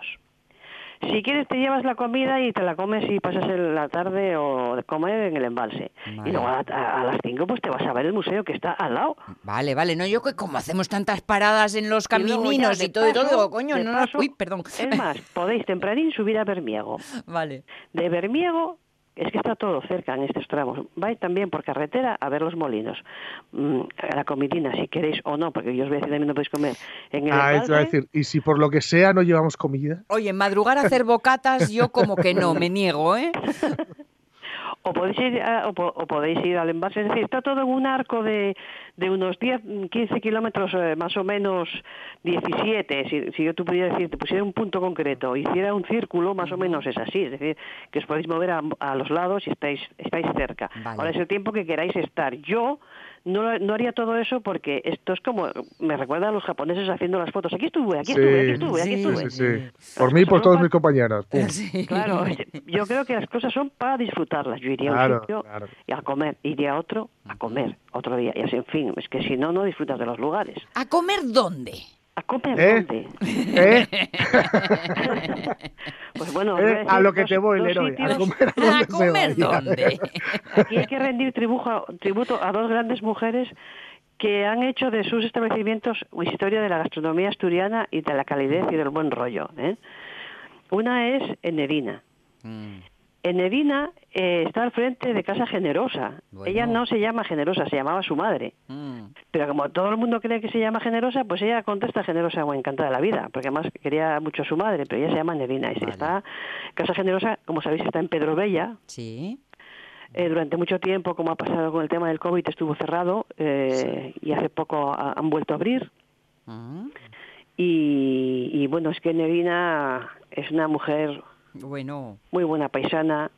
Si quieres te llevas la comida y te la comes y pasas el- la tarde o de comer en el embalse. Vale. Y luego a, a- a las 5 pues te vas a ver el museo que está al lado. Vale, vale, no, yo que como hacemos tantas paradas en los camininos y todo y todo, coño, no, paso, uy, perdón. Es más, podéis tempranín subir a Bermiego. Vale. De Bermiego, es que está todo cerca en estos tramos. Vais también por carretera a ver los molinos. Mm, a la comidina, si queréis o no, porque yo os voy a decir también no podéis comer en el Ah, eso iba a decir, y si por lo que sea no llevamos comida, Oye, madrugar a hacer bocatas, yo como que no, me niego, ¿eh? o podéis ir a- o, po- o podéis ir al embalse, es decir, está todo en un arco de, de unos 10, 15 kilómetros, eh, más o menos 17, si, si yo tú pudiera decir, te pusiera un punto concreto, hiciera un círculo, más o menos es así, es decir, que os podéis mover a, a los lados y estáis, estáis cerca. Vale. Ahora es el tiempo que queráis estar. Yo no, no haría todo eso porque esto es como, me recuerda a los japoneses haciendo las fotos, aquí estuve, aquí estuve, aquí Sí. estuve, aquí Sí, estuve. sí, sí. Por mí y por todos mis. Sí. Claro, yo creo que las cosas son para disfrutarlas. Yo iría a un sitio claro. y a comer, iría a otro a comer otro día. Y así, en fin, es que si no, no disfrutas de los lugares. ¿A comer dónde? ¿A comer ¿Eh? dónde? ¿Eh? Pues bueno, ¿Eh? A lo que te voy, Leroy. A comer a ¿A donde se comer vaya. dónde? Aquí hay que rendir tribujo, tributo a dos grandes mujeres que han hecho de sus establecimientos una historia de la gastronomía asturiana y de la calidez y del buen rollo. ¿eh? Una es Enedina. Mm, Enedina eh, está al frente de Casa Generosa. Bueno. Ella no se llama Generosa, se llamaba su madre. mm. Pero como todo el mundo cree que se llama Generosa, pues ella contesta Generosa o encantada de la vida, porque además quería mucho a su madre, pero ella se llama Enedina. Y Vale. está, Casa Generosa, como sabéis, está en Pedro Bella. Sí. Eh, durante mucho tiempo, como ha pasado con el tema del COVID, estuvo cerrado eh, y hace poco ha- han vuelto a abrir. Mm. Y, y bueno, es que Enedina es una mujer Bueno, muy buena paisana.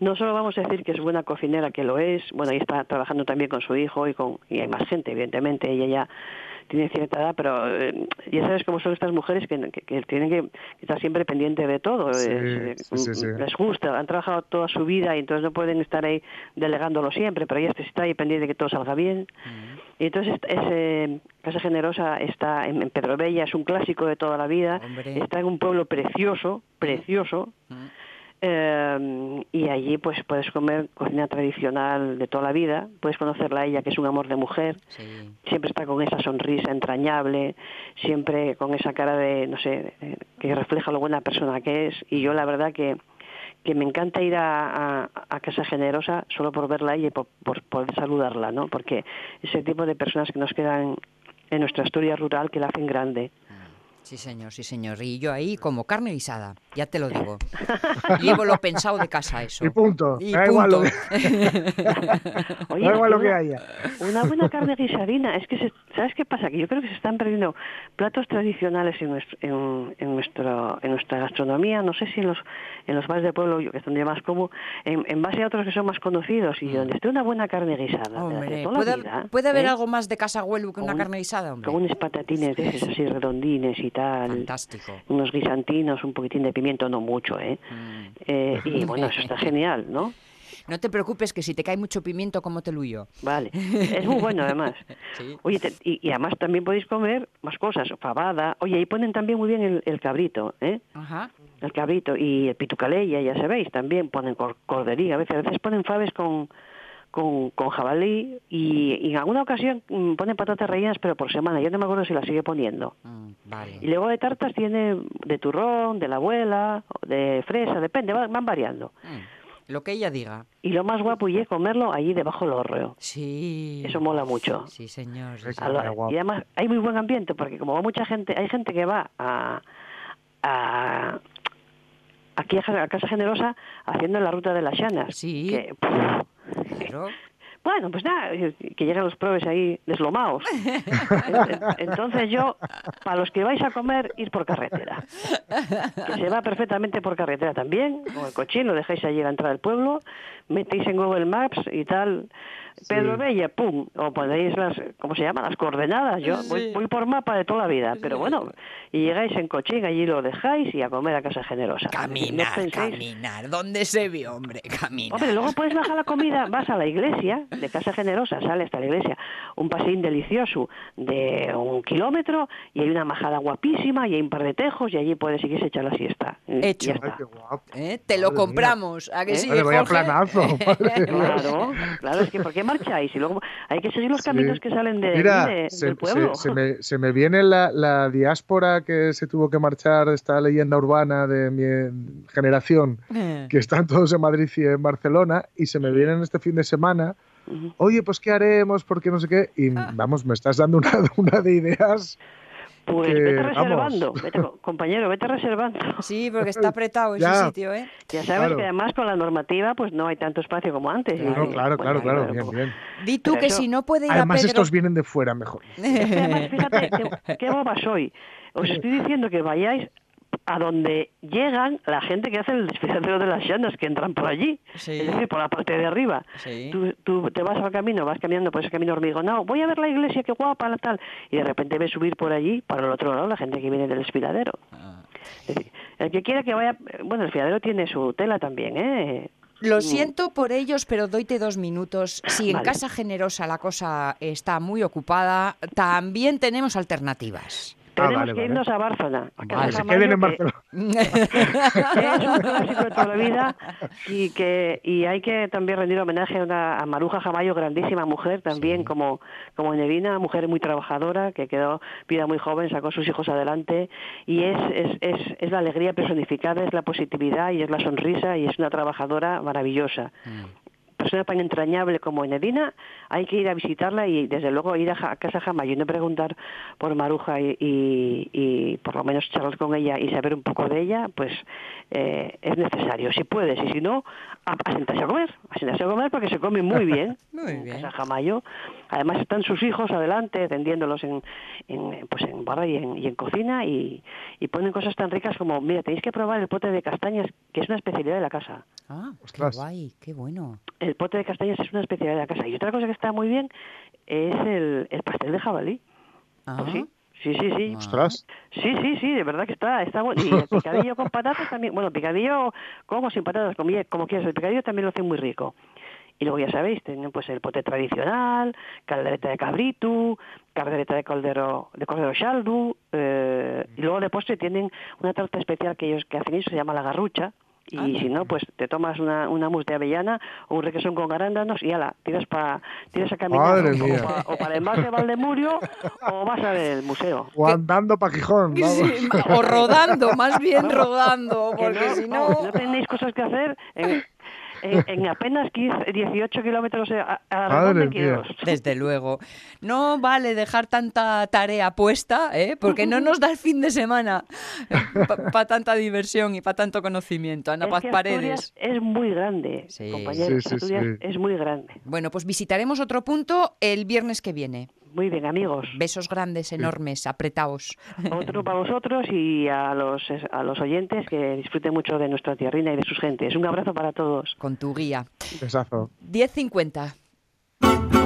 No solo vamos a decir que es buena cocinera, que lo es, bueno, ahí está trabajando también con su hijo y con y hay más gente, evidentemente, ella ya tiene cierta edad, pero eh, ya sabes cómo son estas mujeres que, que- que tienen que estar siempre pendiente de todo. Sí, eh, sí, sí, sí. Les gusta, han trabajado toda su vida y entonces no pueden estar ahí delegándolo siempre, pero ella está ahí pendiente de que todo salga bien. Y entonces es, eh, Casa Generosa está en, en Pedro Bella, es un clásico de toda la vida, Hombre. está en un pueblo precioso, precioso, Mm. Eh, y allí pues puedes comer cocina tradicional de toda la vida, puedes conocerla a ella que es un amor de mujer, sí. siempre está con esa sonrisa entrañable, siempre con esa cara de, no sé, que refleja lo buena persona que es, y yo la verdad que que me encanta ir a, a- a Casa Generosa solo por verla a ella y por, por poder saludarla, ¿no? Porque ese tipo de personas que nos quedan en nuestra historia rural que la hacen grande. Sí, señor, sí, señor. Y yo ahí como carne guisada, ya te lo digo. Llevo lo pensado de casa eso. Y punto. Y da igual lo punto. Oye, da igual lo que haya. Una buena carne guisadina. Es que, se- ¿sabes qué pasa? Que yo creo que se están perdiendo platos tradicionales en, nuestro, en, en nuestro, en nuestra gastronomía. No sé si en los, en los bares de pueblo, yo que es donde más como, en, en base a otros que son más conocidos y donde esté una buena carne guisada. Mm. Hombre, toda la ¿puede, vida, puede haber ¿eh? algo más de casa huelu que una un- carne guisada, hombre? Con unos patatines de esos así redondines y tal. Fantástico. Unos guisantinos, un poquitín de pimiento, no mucho, ¿eh? Mm. Eh, y bueno, eso está genial, ¿no? No te preocupes que si te cae mucho pimiento, como te luyo. Vale. Es muy bueno, además. Sí. Oye, te- y, y además también podéis comer más cosas, fabada. Oye, ahí ponen también muy bien el, el cabrito, ¿eh? Ajá. El cabrito y el pitucaleya, ya sabéis, también ponen cor- cordería. A veces, a veces ponen faves con, con, con jabalí y, y en alguna ocasión mm, ponen patatas rellenas, pero por semana. Yo no me acuerdo si las sigue poniendo. Mm, Y luego de tartas tiene de turrón, de la abuela, de fresa, depende, van, van variando. Mm. lo que ella diga. Y lo más guapo y es comerlo allí debajo del hórreo. Sí. Eso mola mucho. Sí, señor. sí, lo- y además hay muy buen ambiente porque como va mucha gente, hay gente que va a, a aquí a, Casa Generosa haciendo la ruta de las llanas. Sí. Que, puf, Bueno, pues nada, que llegan los probes ahí deslomados. Entonces yo, para los que vais a comer, ir por carretera. Que se va perfectamente por carretera también, con el cochín, lo dejáis allí a la entrada del pueblo, metéis en Google Maps y tal, Pedro Bella, pum, o ponéis las, ¿cómo se llama? Las coordenadas. Yo voy, Sí. voy por mapa de toda la vida, pero bueno, y llegáis en cochín, allí lo dejáis y a comer a Casa Generosa. No Caminar, penséis- caminar. ¿Dónde se vio, hombre? Caminar. Hombre, luego puedes bajar la comida, vas a la iglesia de Casa Generosa, sale hasta la iglesia, un paseín delicioso de un kilómetro y hay una majada guapísima y hay un par de tejos y allí puedes seguirse echar la siesta. Hecho. ya Ay, está. qué guapo. ¿Eh? Te lo Madre mía. compramos. ¿A que ¿Eh? sí, vaya Jorge? planazo. madre. Claro, claro, es que ¿por qué marcháis? Y luego hay que seguir los Sí. caminos que salen de, Mira, de- se, del pueblo. se- se me, se me viene la, la diáspora que se tuvo que marchar, esta leyenda urbana de mi generación, Eh. que están todos en Madrid y en Barcelona, y se me vienen este fin de semana. Oye, pues ¿qué haremos? Porque no sé qué. Y Ah. vamos, me estás dando una, una de ideas. Pues que, vete reservando, vete, co- compañero, vete reservando. Sí, porque está apretado ese Ya. sitio, ¿eh? Ya sabes Claro. que además con la normativa pues no hay tanto espacio como antes. Y, claro, bueno, claro, claro. va, Bien, pues, bien. Di tú Pero que eso- si no puede ir Además, a Pedro... estos vienen de fuera mejor. Es que además, fíjate, qué, qué boba soy. Os estoy diciendo que vayáis a donde llegan la gente que hace el desfiladero de las llanas, que entran por allí. Sí. Es decir, por la parte de arriba. Sí. Tú, tú te vas al camino, vas caminando por ese camino hormigonado, voy a ver la iglesia, qué guapa, la tal. Y de repente ves subir por allí, para el otro lado, la gente que viene del desfiladero. Ah. Es decir, el que quiera que vaya... Bueno, el desfiladero tiene su tela también, ¿eh? Lo siento por ellos, pero doyte dos minutos. Si en Vale. Casa Generosa la cosa está muy ocupada, también tenemos alternativas. Tenemos vale, que vale. irnos a Bárcena. A Vale. Se queden en que- Barcelona. es un clásico de toda la vida y que y hay que también rendir homenaje a, una, a Maruja Jamayo, grandísima mujer también como como Nerina, mujer muy trabajadora que quedó vida muy joven, sacó a sus hijos adelante y es, es, es, es la alegría personificada, es la positividad y es la sonrisa y es una trabajadora maravillosa persona tan entrañable como Enedina, hay que ir a visitarla y desde luego ir a, Ja- a casa Jamayo y no preguntar por Maruja y, y- y por lo menos charlar con ella y saber un poco de ella, pues eh, es necesario, si puedes, y si no, a, a sentarse a comer, a sentarse a comer porque se come muy bien Muy en bien. casa Jamayo. Además están sus hijos adelante atendiéndolos en, en, pues en barra y en, y en cocina y, y ponen cosas tan ricas como, mira, tenéis que probar el pote de castañas, que es una especialidad de la casa. Ah, qué Ostras. guay, qué bueno. El pote de castañas es una especialidad de la casa. Y otra cosa que está muy bien es el, el pastel de jabalí. Ah, Sí, sí, sí, sí. Ah. Ostras. Sí, sí, sí, de verdad que está, está bueno. Y el picadillo con patatas también, bueno, picadillo como sin patatas, como, como quieras, el picadillo también lo hace muy rico. Y luego ya sabéis, tienen pues el pote tradicional, caldereta de cabrito, caldereta de cordero, de cordero shaldu, eh, y luego de postre tienen una tarta especial que ellos que hacen ellos, se llama la garrucha, y Anda. si no, pues te tomas una, una mousse de avellana o un requesón con arándanos y ala, tiras, pa, tiras a caminar Madre o, mía. pa- o para el embalse de Valdemurio o vas a ver el museo. O andando pa' Gijón. Sí, o rodando, más bien rodando, Que porque no, si no... no tenéis cosas que hacer en, en, en apenas 15, 18 kilómetros a, a mía. quiero. Desde luego. No vale dejar tanta tarea puesta, ¿eh? porque no nos da el fin de semana para tanta diversión y para tanto conocimiento. Ana Es Paz que Paredes. Es muy grande, Sí. compañeros. Sí, sí, Asturias sí. es muy grande. Bueno, pues visitaremos otro punto el viernes que viene. Muy bien, amigos. Besos grandes, enormes, apretaos. Otro para vosotros y a los, a los oyentes que disfruten mucho de nuestra tierrina y de sus gentes. Un abrazo para todos. Con tu guía. Besazo. 10.50.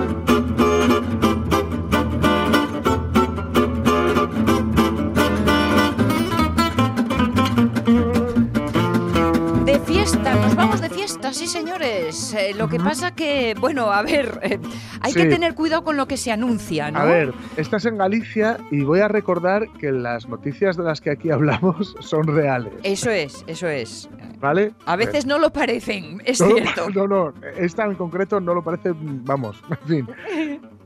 fiesta, nos vamos de fiesta, sí señores. Eh, lo que pasa que, bueno, a ver, eh, hay que tener cuidado con lo que se anuncia, ¿no? A ver, estás en Galicia y voy a recordar que las noticias de las que aquí hablamos son reales. Eso es, eso es. ¿Vale? A veces no lo parecen, es No, cierto. No, no, esta en concreto no lo parece, vamos, en fin.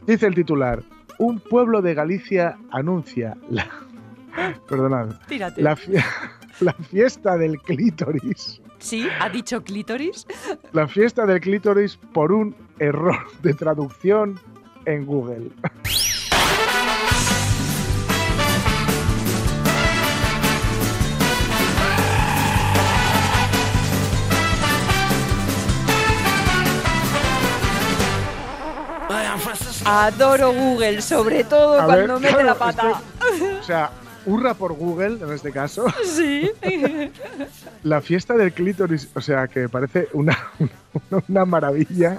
Dice el titular, un pueblo de Galicia anuncia la... Perdonad. Tírate. La fiesta del clítoris Sí, ha dicho clítoris. La fiesta del clítoris por un error de traducción en Google. Adoro Google, sobre todo A cuando ver, mete la pata. o sea, hurra por Google en este caso. Sí. La fiesta del clítoris, o sea, que me parece una, una, una maravilla.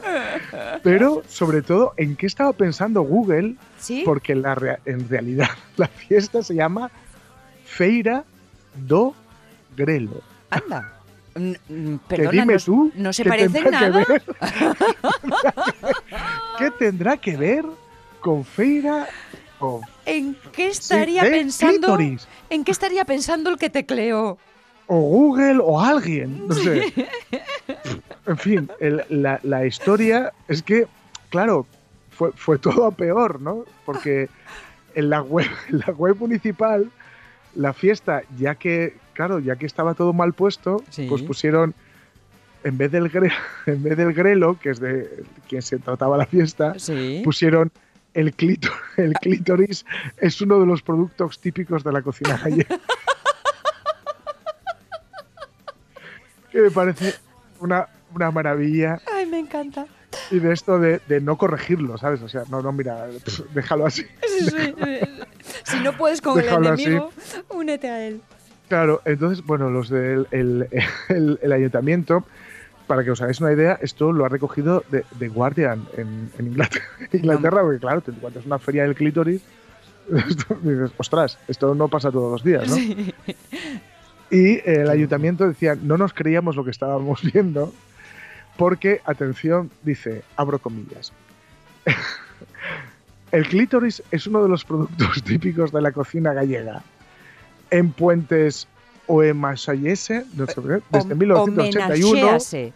Pero, sobre todo, ¿en qué estaba pensando Google? ¿Sí? Porque la en realidad la fiesta se llama Feira do Grelo. Anda. Mm, Que Perdona, dime no, tú. no se ¿qué parecen tendrá que nada. ver? ¿Qué tendrá que ver con Feira ¿En qué estaría pensando? clítoris? ¿En qué estaría pensando el que tecleó? o Google o alguien, no sé. En fin, el- la, la historia es que, claro, fue, fue todo a peor, ¿no? Porque en la web, en la web municipal, la fiesta, ya que, claro, ya que estaba todo mal puesto, Sí. pues pusieron, en vez del gre- en vez del grelo, que es de quien se trataba la fiesta, Sí. pusieron el clítoris, el clítoris es uno de los productos típicos de la cocina gallega. que me parece una, una maravilla Ay, me encanta. y de esto de, de no corregirlo, ¿sabes? O sea, no, no, mira, déjalo así. Sí, sí. Si no puedes con el así. enemigo, únete a él. Claro, entonces, bueno, los del el, el- el ayuntamiento, para que os hagáis una idea, esto lo ha recogido de, de Guardian en, en Inglaterra, Inglaterra, porque claro, te encuentras una feria del clítoris, dices, ostras, esto no pasa todos los días, ¿no? Sí. Y el ayuntamiento decía, no nos creíamos lo que estábamos viendo, porque, atención, dice, abro comillas, el clítoris es uno de los productos típicos de la cocina gallega. En Puentes o en Masayese, no sé, por qué, desde Hom- 1981, homenajease.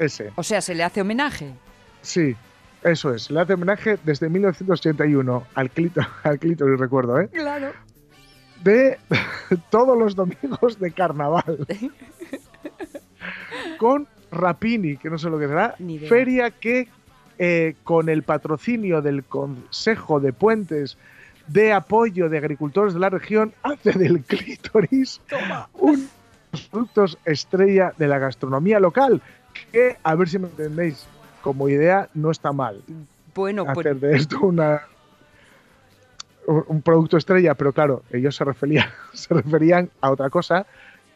Ese, O sea, se le hace homenaje. sí, eso es, le hace homenaje desde 1981 al, clíto- al clítoris, recuerdo, ¿eh? Claro. de todos los domingos de carnaval. con Rapini, que no sé lo que será, feria que eh, con el patrocinio del Consejo de Puentes de Apoyo de Agricultores de la región hace del clítoris un de los productos estrella de la gastronomía local, que, a ver si me entendéis, como idea no está mal Bueno, pues hacer de esto una un producto estrella, pero claro, ellos se referían, se referían a otra cosa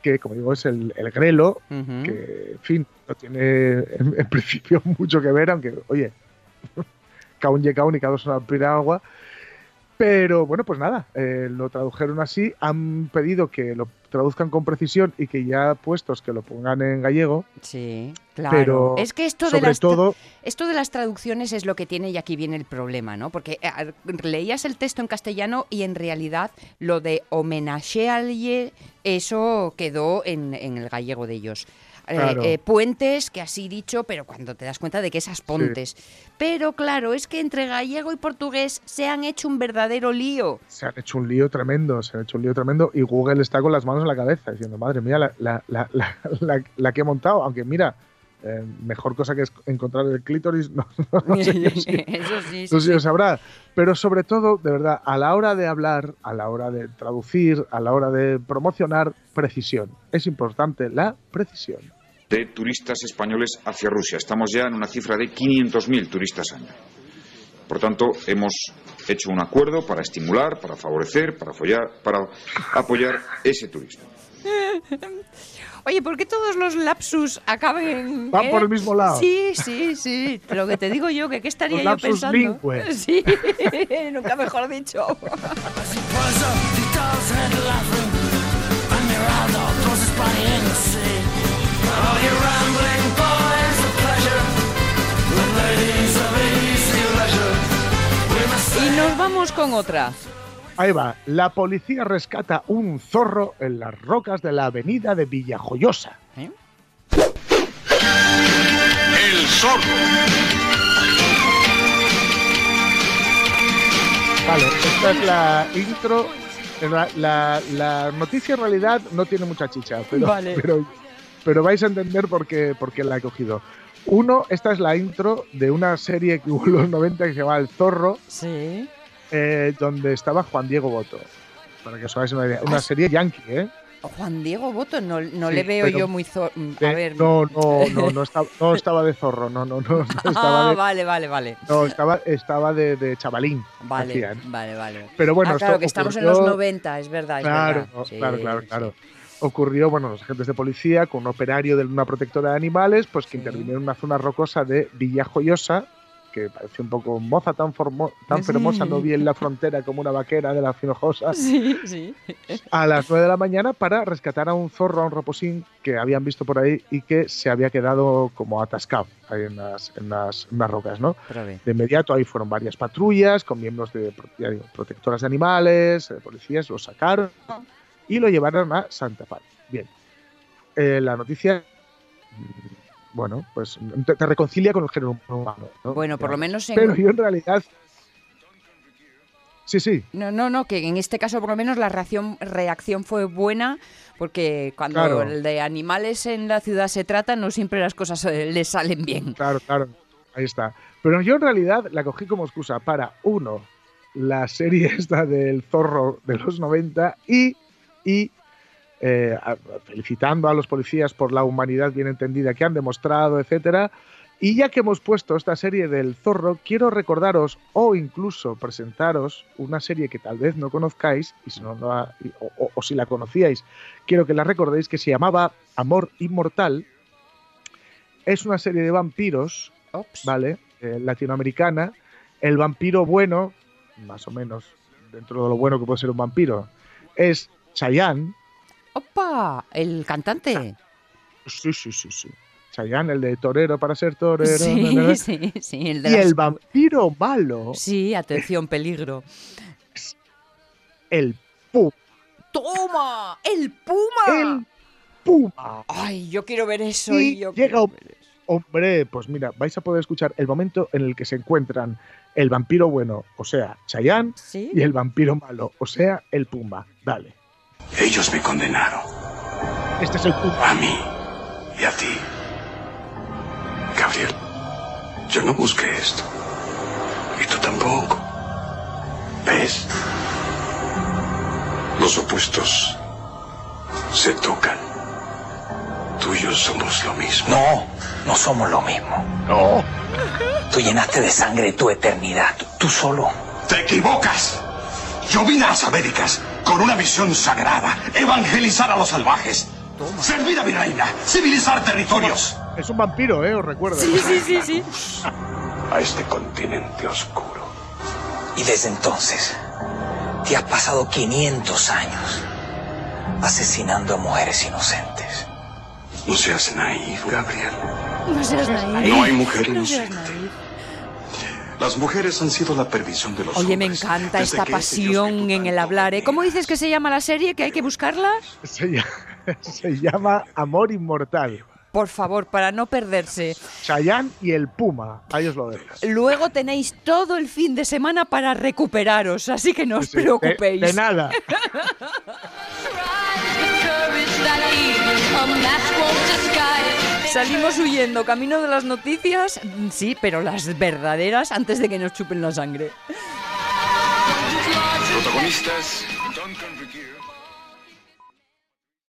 que, como digo, es el, el grelo, que, en fin, no tiene en, en principio mucho que ver, aunque, oye, cada un llega y cada dos una piragua. Pero bueno, pues nada, eh, lo tradujeron así, han pedido que lo traduzcan con precisión y que ya puestos que lo pongan en gallego, Sí, claro. pero es que esto de sobre las todo Esto de las traducciones es lo que tiene y aquí viene el problema, ¿no? Porque eh, leías el texto en castellano y en realidad lo de homenajearle, eso quedó en, en el gallego de ellos. Eh, Claro. eh, puentes, que así dicho, pero cuando te das cuenta de que esas pontes. Pero claro, es que entre gallego y portugués se han hecho un verdadero lío. se han hecho un lío tremendo, se han hecho un lío tremendo y Google está con las manos en la cabeza diciendo, madre mía, la, la, la, la, la- la que he montado, aunque mira, eh, mejor cosa que es encontrar el clítoris, no, no, no sé yo si- eso sí, no sé sí, sí. sabrá, pero sobre todo, de verdad, a la hora de hablar, a la hora de traducir, a la hora de promocionar, precisión. Es importante la precisión. De turistas españoles hacia Rusia. Estamos ya en una cifra de 500.000 turistas año. Por tanto, hemos hecho un acuerdo para estimular, para favorecer, para, follar- para apoyar ese turismo. Oye, ¿por qué todos los lapsus acaben... Van eh? por el mismo lado. Sí, sí, sí. Lo que te digo yo, que qué estaría Los yo lapsus pensando. lingüe. Sí, nunca mejor dicho. Y nos vamos con otra. Ahí va, la policía rescata un zorro en las rocas de la avenida de Villajoyosa. ¿eh? El zorro. Vale, esta es la intro. La, la- la noticia en realidad no tiene mucha chicha, pero, Vale. pero pero vais a entender por qué, por qué la he cogido. Uno, esta es la intro de una serie que hubo en los 90 que se llama El Zorro, Sí. eh, donde estaba Juan Diego Boto. Para que os hagáis una idea. Una serie yankee, ¿eh? Juan Diego Boto, no, no Sí, le veo yo muy... zo- A De- ver... no, no, no, no estaba, no estaba de zorro, no, no, no. no estaba Ah, de, vale, vale, vale. no, estaba, estaba de, de chavalín. Vale, hacían. vale, vale. Pero bueno, ah, claro, esto que estamos en ocurrió- los 90, es verdad, es Claro, verdad. Sí, claro, claro, sí. Ocurrió, bueno, los agentes de policía con un operario de una protectora de animales, pues que Sí. intervinieron en una zona rocosa de Villa Joyosa, que parece un poco moza tan, formo- tan Sí. hermosa, no vi en la frontera como una vaquera de la Finojosa, Sí, sí. a las 9 de la mañana para rescatar a un zorro, a un reposín que habían visto por ahí y que se había quedado como atascado ahí en las, en las, en las rocas, ¿no? De inmediato ahí fueron varias patrullas con miembros de digo, protectoras de animales, eh, policías, lo sacaron y lo llevaron a Santa Paz. Bien. Eh, la noticia, mm, bueno, pues te, te reconcilia con el género humano. ¿no? Bueno, por lo menos en... Pero yo en realidad... Sí, sí, No, no, no, que en este caso por lo menos la reacción, reacción fue buena, porque cuando Claro. el de animales en la ciudad se trata, no siempre las cosas eh, les salen bien. claro, claro. Ahí está. Pero yo en realidad la cogí como excusa para, uno, la serie esta del zorro de los 90 y, y eh, felicitando a los policías por la humanidad bien entendida que han demostrado, etcétera. Y ya que hemos puesto esta serie del zorro, quiero recordaros o incluso presentaros una serie que tal vez no conozcáis, y si no, no la- y- o, o- o si la conocíais, quiero que la recordéis, que se llamaba Amor Inmortal. Es una serie de vampiros Ops. ¿vale? Eh, latinoamericana. El vampiro bueno, más o menos, dentro de lo bueno que puede ser un vampiro, es Chayanne. ¡Opa! El cantante. Sí, sí, sí, sí. Chayanne, el de torero para ser torero. Sí, sí, sí. El de Y las- el vampiro malo, Sí, atención, peligro. el puma. ¡Toma! ¡El puma! El puma. Ay, yo quiero ver eso. Y yo llega quiero un- ver eso. Hombre, pues mira, vais a poder escuchar el momento en el que se encuentran el vampiro bueno, o sea, Chayanne, ¿Sí? y el vampiro malo, o sea, el puma. Dale. Ellos me condenaron. Este es el puma. A mí y a ti. Gabriel, yo no busqué esto. Y tú tampoco. ¿Ves? Los opuestos se tocan. Tú y yo somos lo mismo. No, no somos lo mismo. No. Tú llenaste de sangre tu eternidad. Tú, tú solo. Te equivocas. Yo vine a las Américas con una misión sagrada. Evangelizar a los salvajes. Servir a mi reina. Civilizar territorios. Es un vampiro, ¿eh? Os recuerdo. Sí, sí, sí, sí. A este continente oscuro. Y desde entonces, te has pasado 500 años asesinando a mujeres inocentes. No seas naif, Gabriel. No seas naive. No hay mujer No seas inocente. naive. Las mujeres han sido la perdición de los Oye, me encanta Desde esta Dios pasión en el hablar. ¿eh? ¿Cómo dices que se llama la serie? ¿Que hay que buscarla? Se llama, se llama Amor Inmortal. Por favor, para no perderse. Chayanne y el Puma. Ahí os lo dejo. Luego tenéis todo el fin de semana para recuperaros, así que no os Sí, de- preocupéis. De, nada. Salimos huyendo, camino de las noticias, sí, pero las verdaderas antes de que nos chupen la sangre. Protagonistas